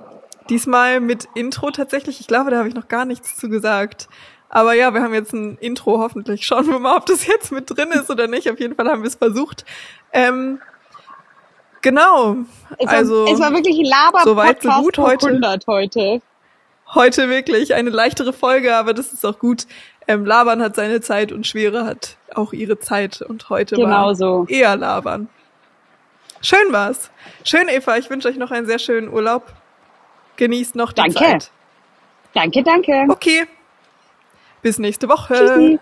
diesmal mit Intro tatsächlich. Ich glaube, da habe ich noch gar nichts zu gesagt. Aber ja, wir haben jetzt ein Intro hoffentlich. Schauen wir mal, ob das jetzt mit drin ist oder nicht. Auf jeden Fall haben wir es versucht. Ähm, genau. Es war, also es war wirklich ein laber soweit so Podcast gut hoch heute. 100 heute. Heute wirklich eine leichtere Folge, aber das ist auch gut. Ähm, labern hat seine Zeit und Schwere hat auch ihre Zeit. Und heute Genau war so. eher labern. Schön war's. Schön, Eva. Ich wünsche euch noch einen sehr schönen Urlaub. Genießt noch die Danke. Zeit. Danke, danke. Okay. Bis nächste Woche. Tschüssi.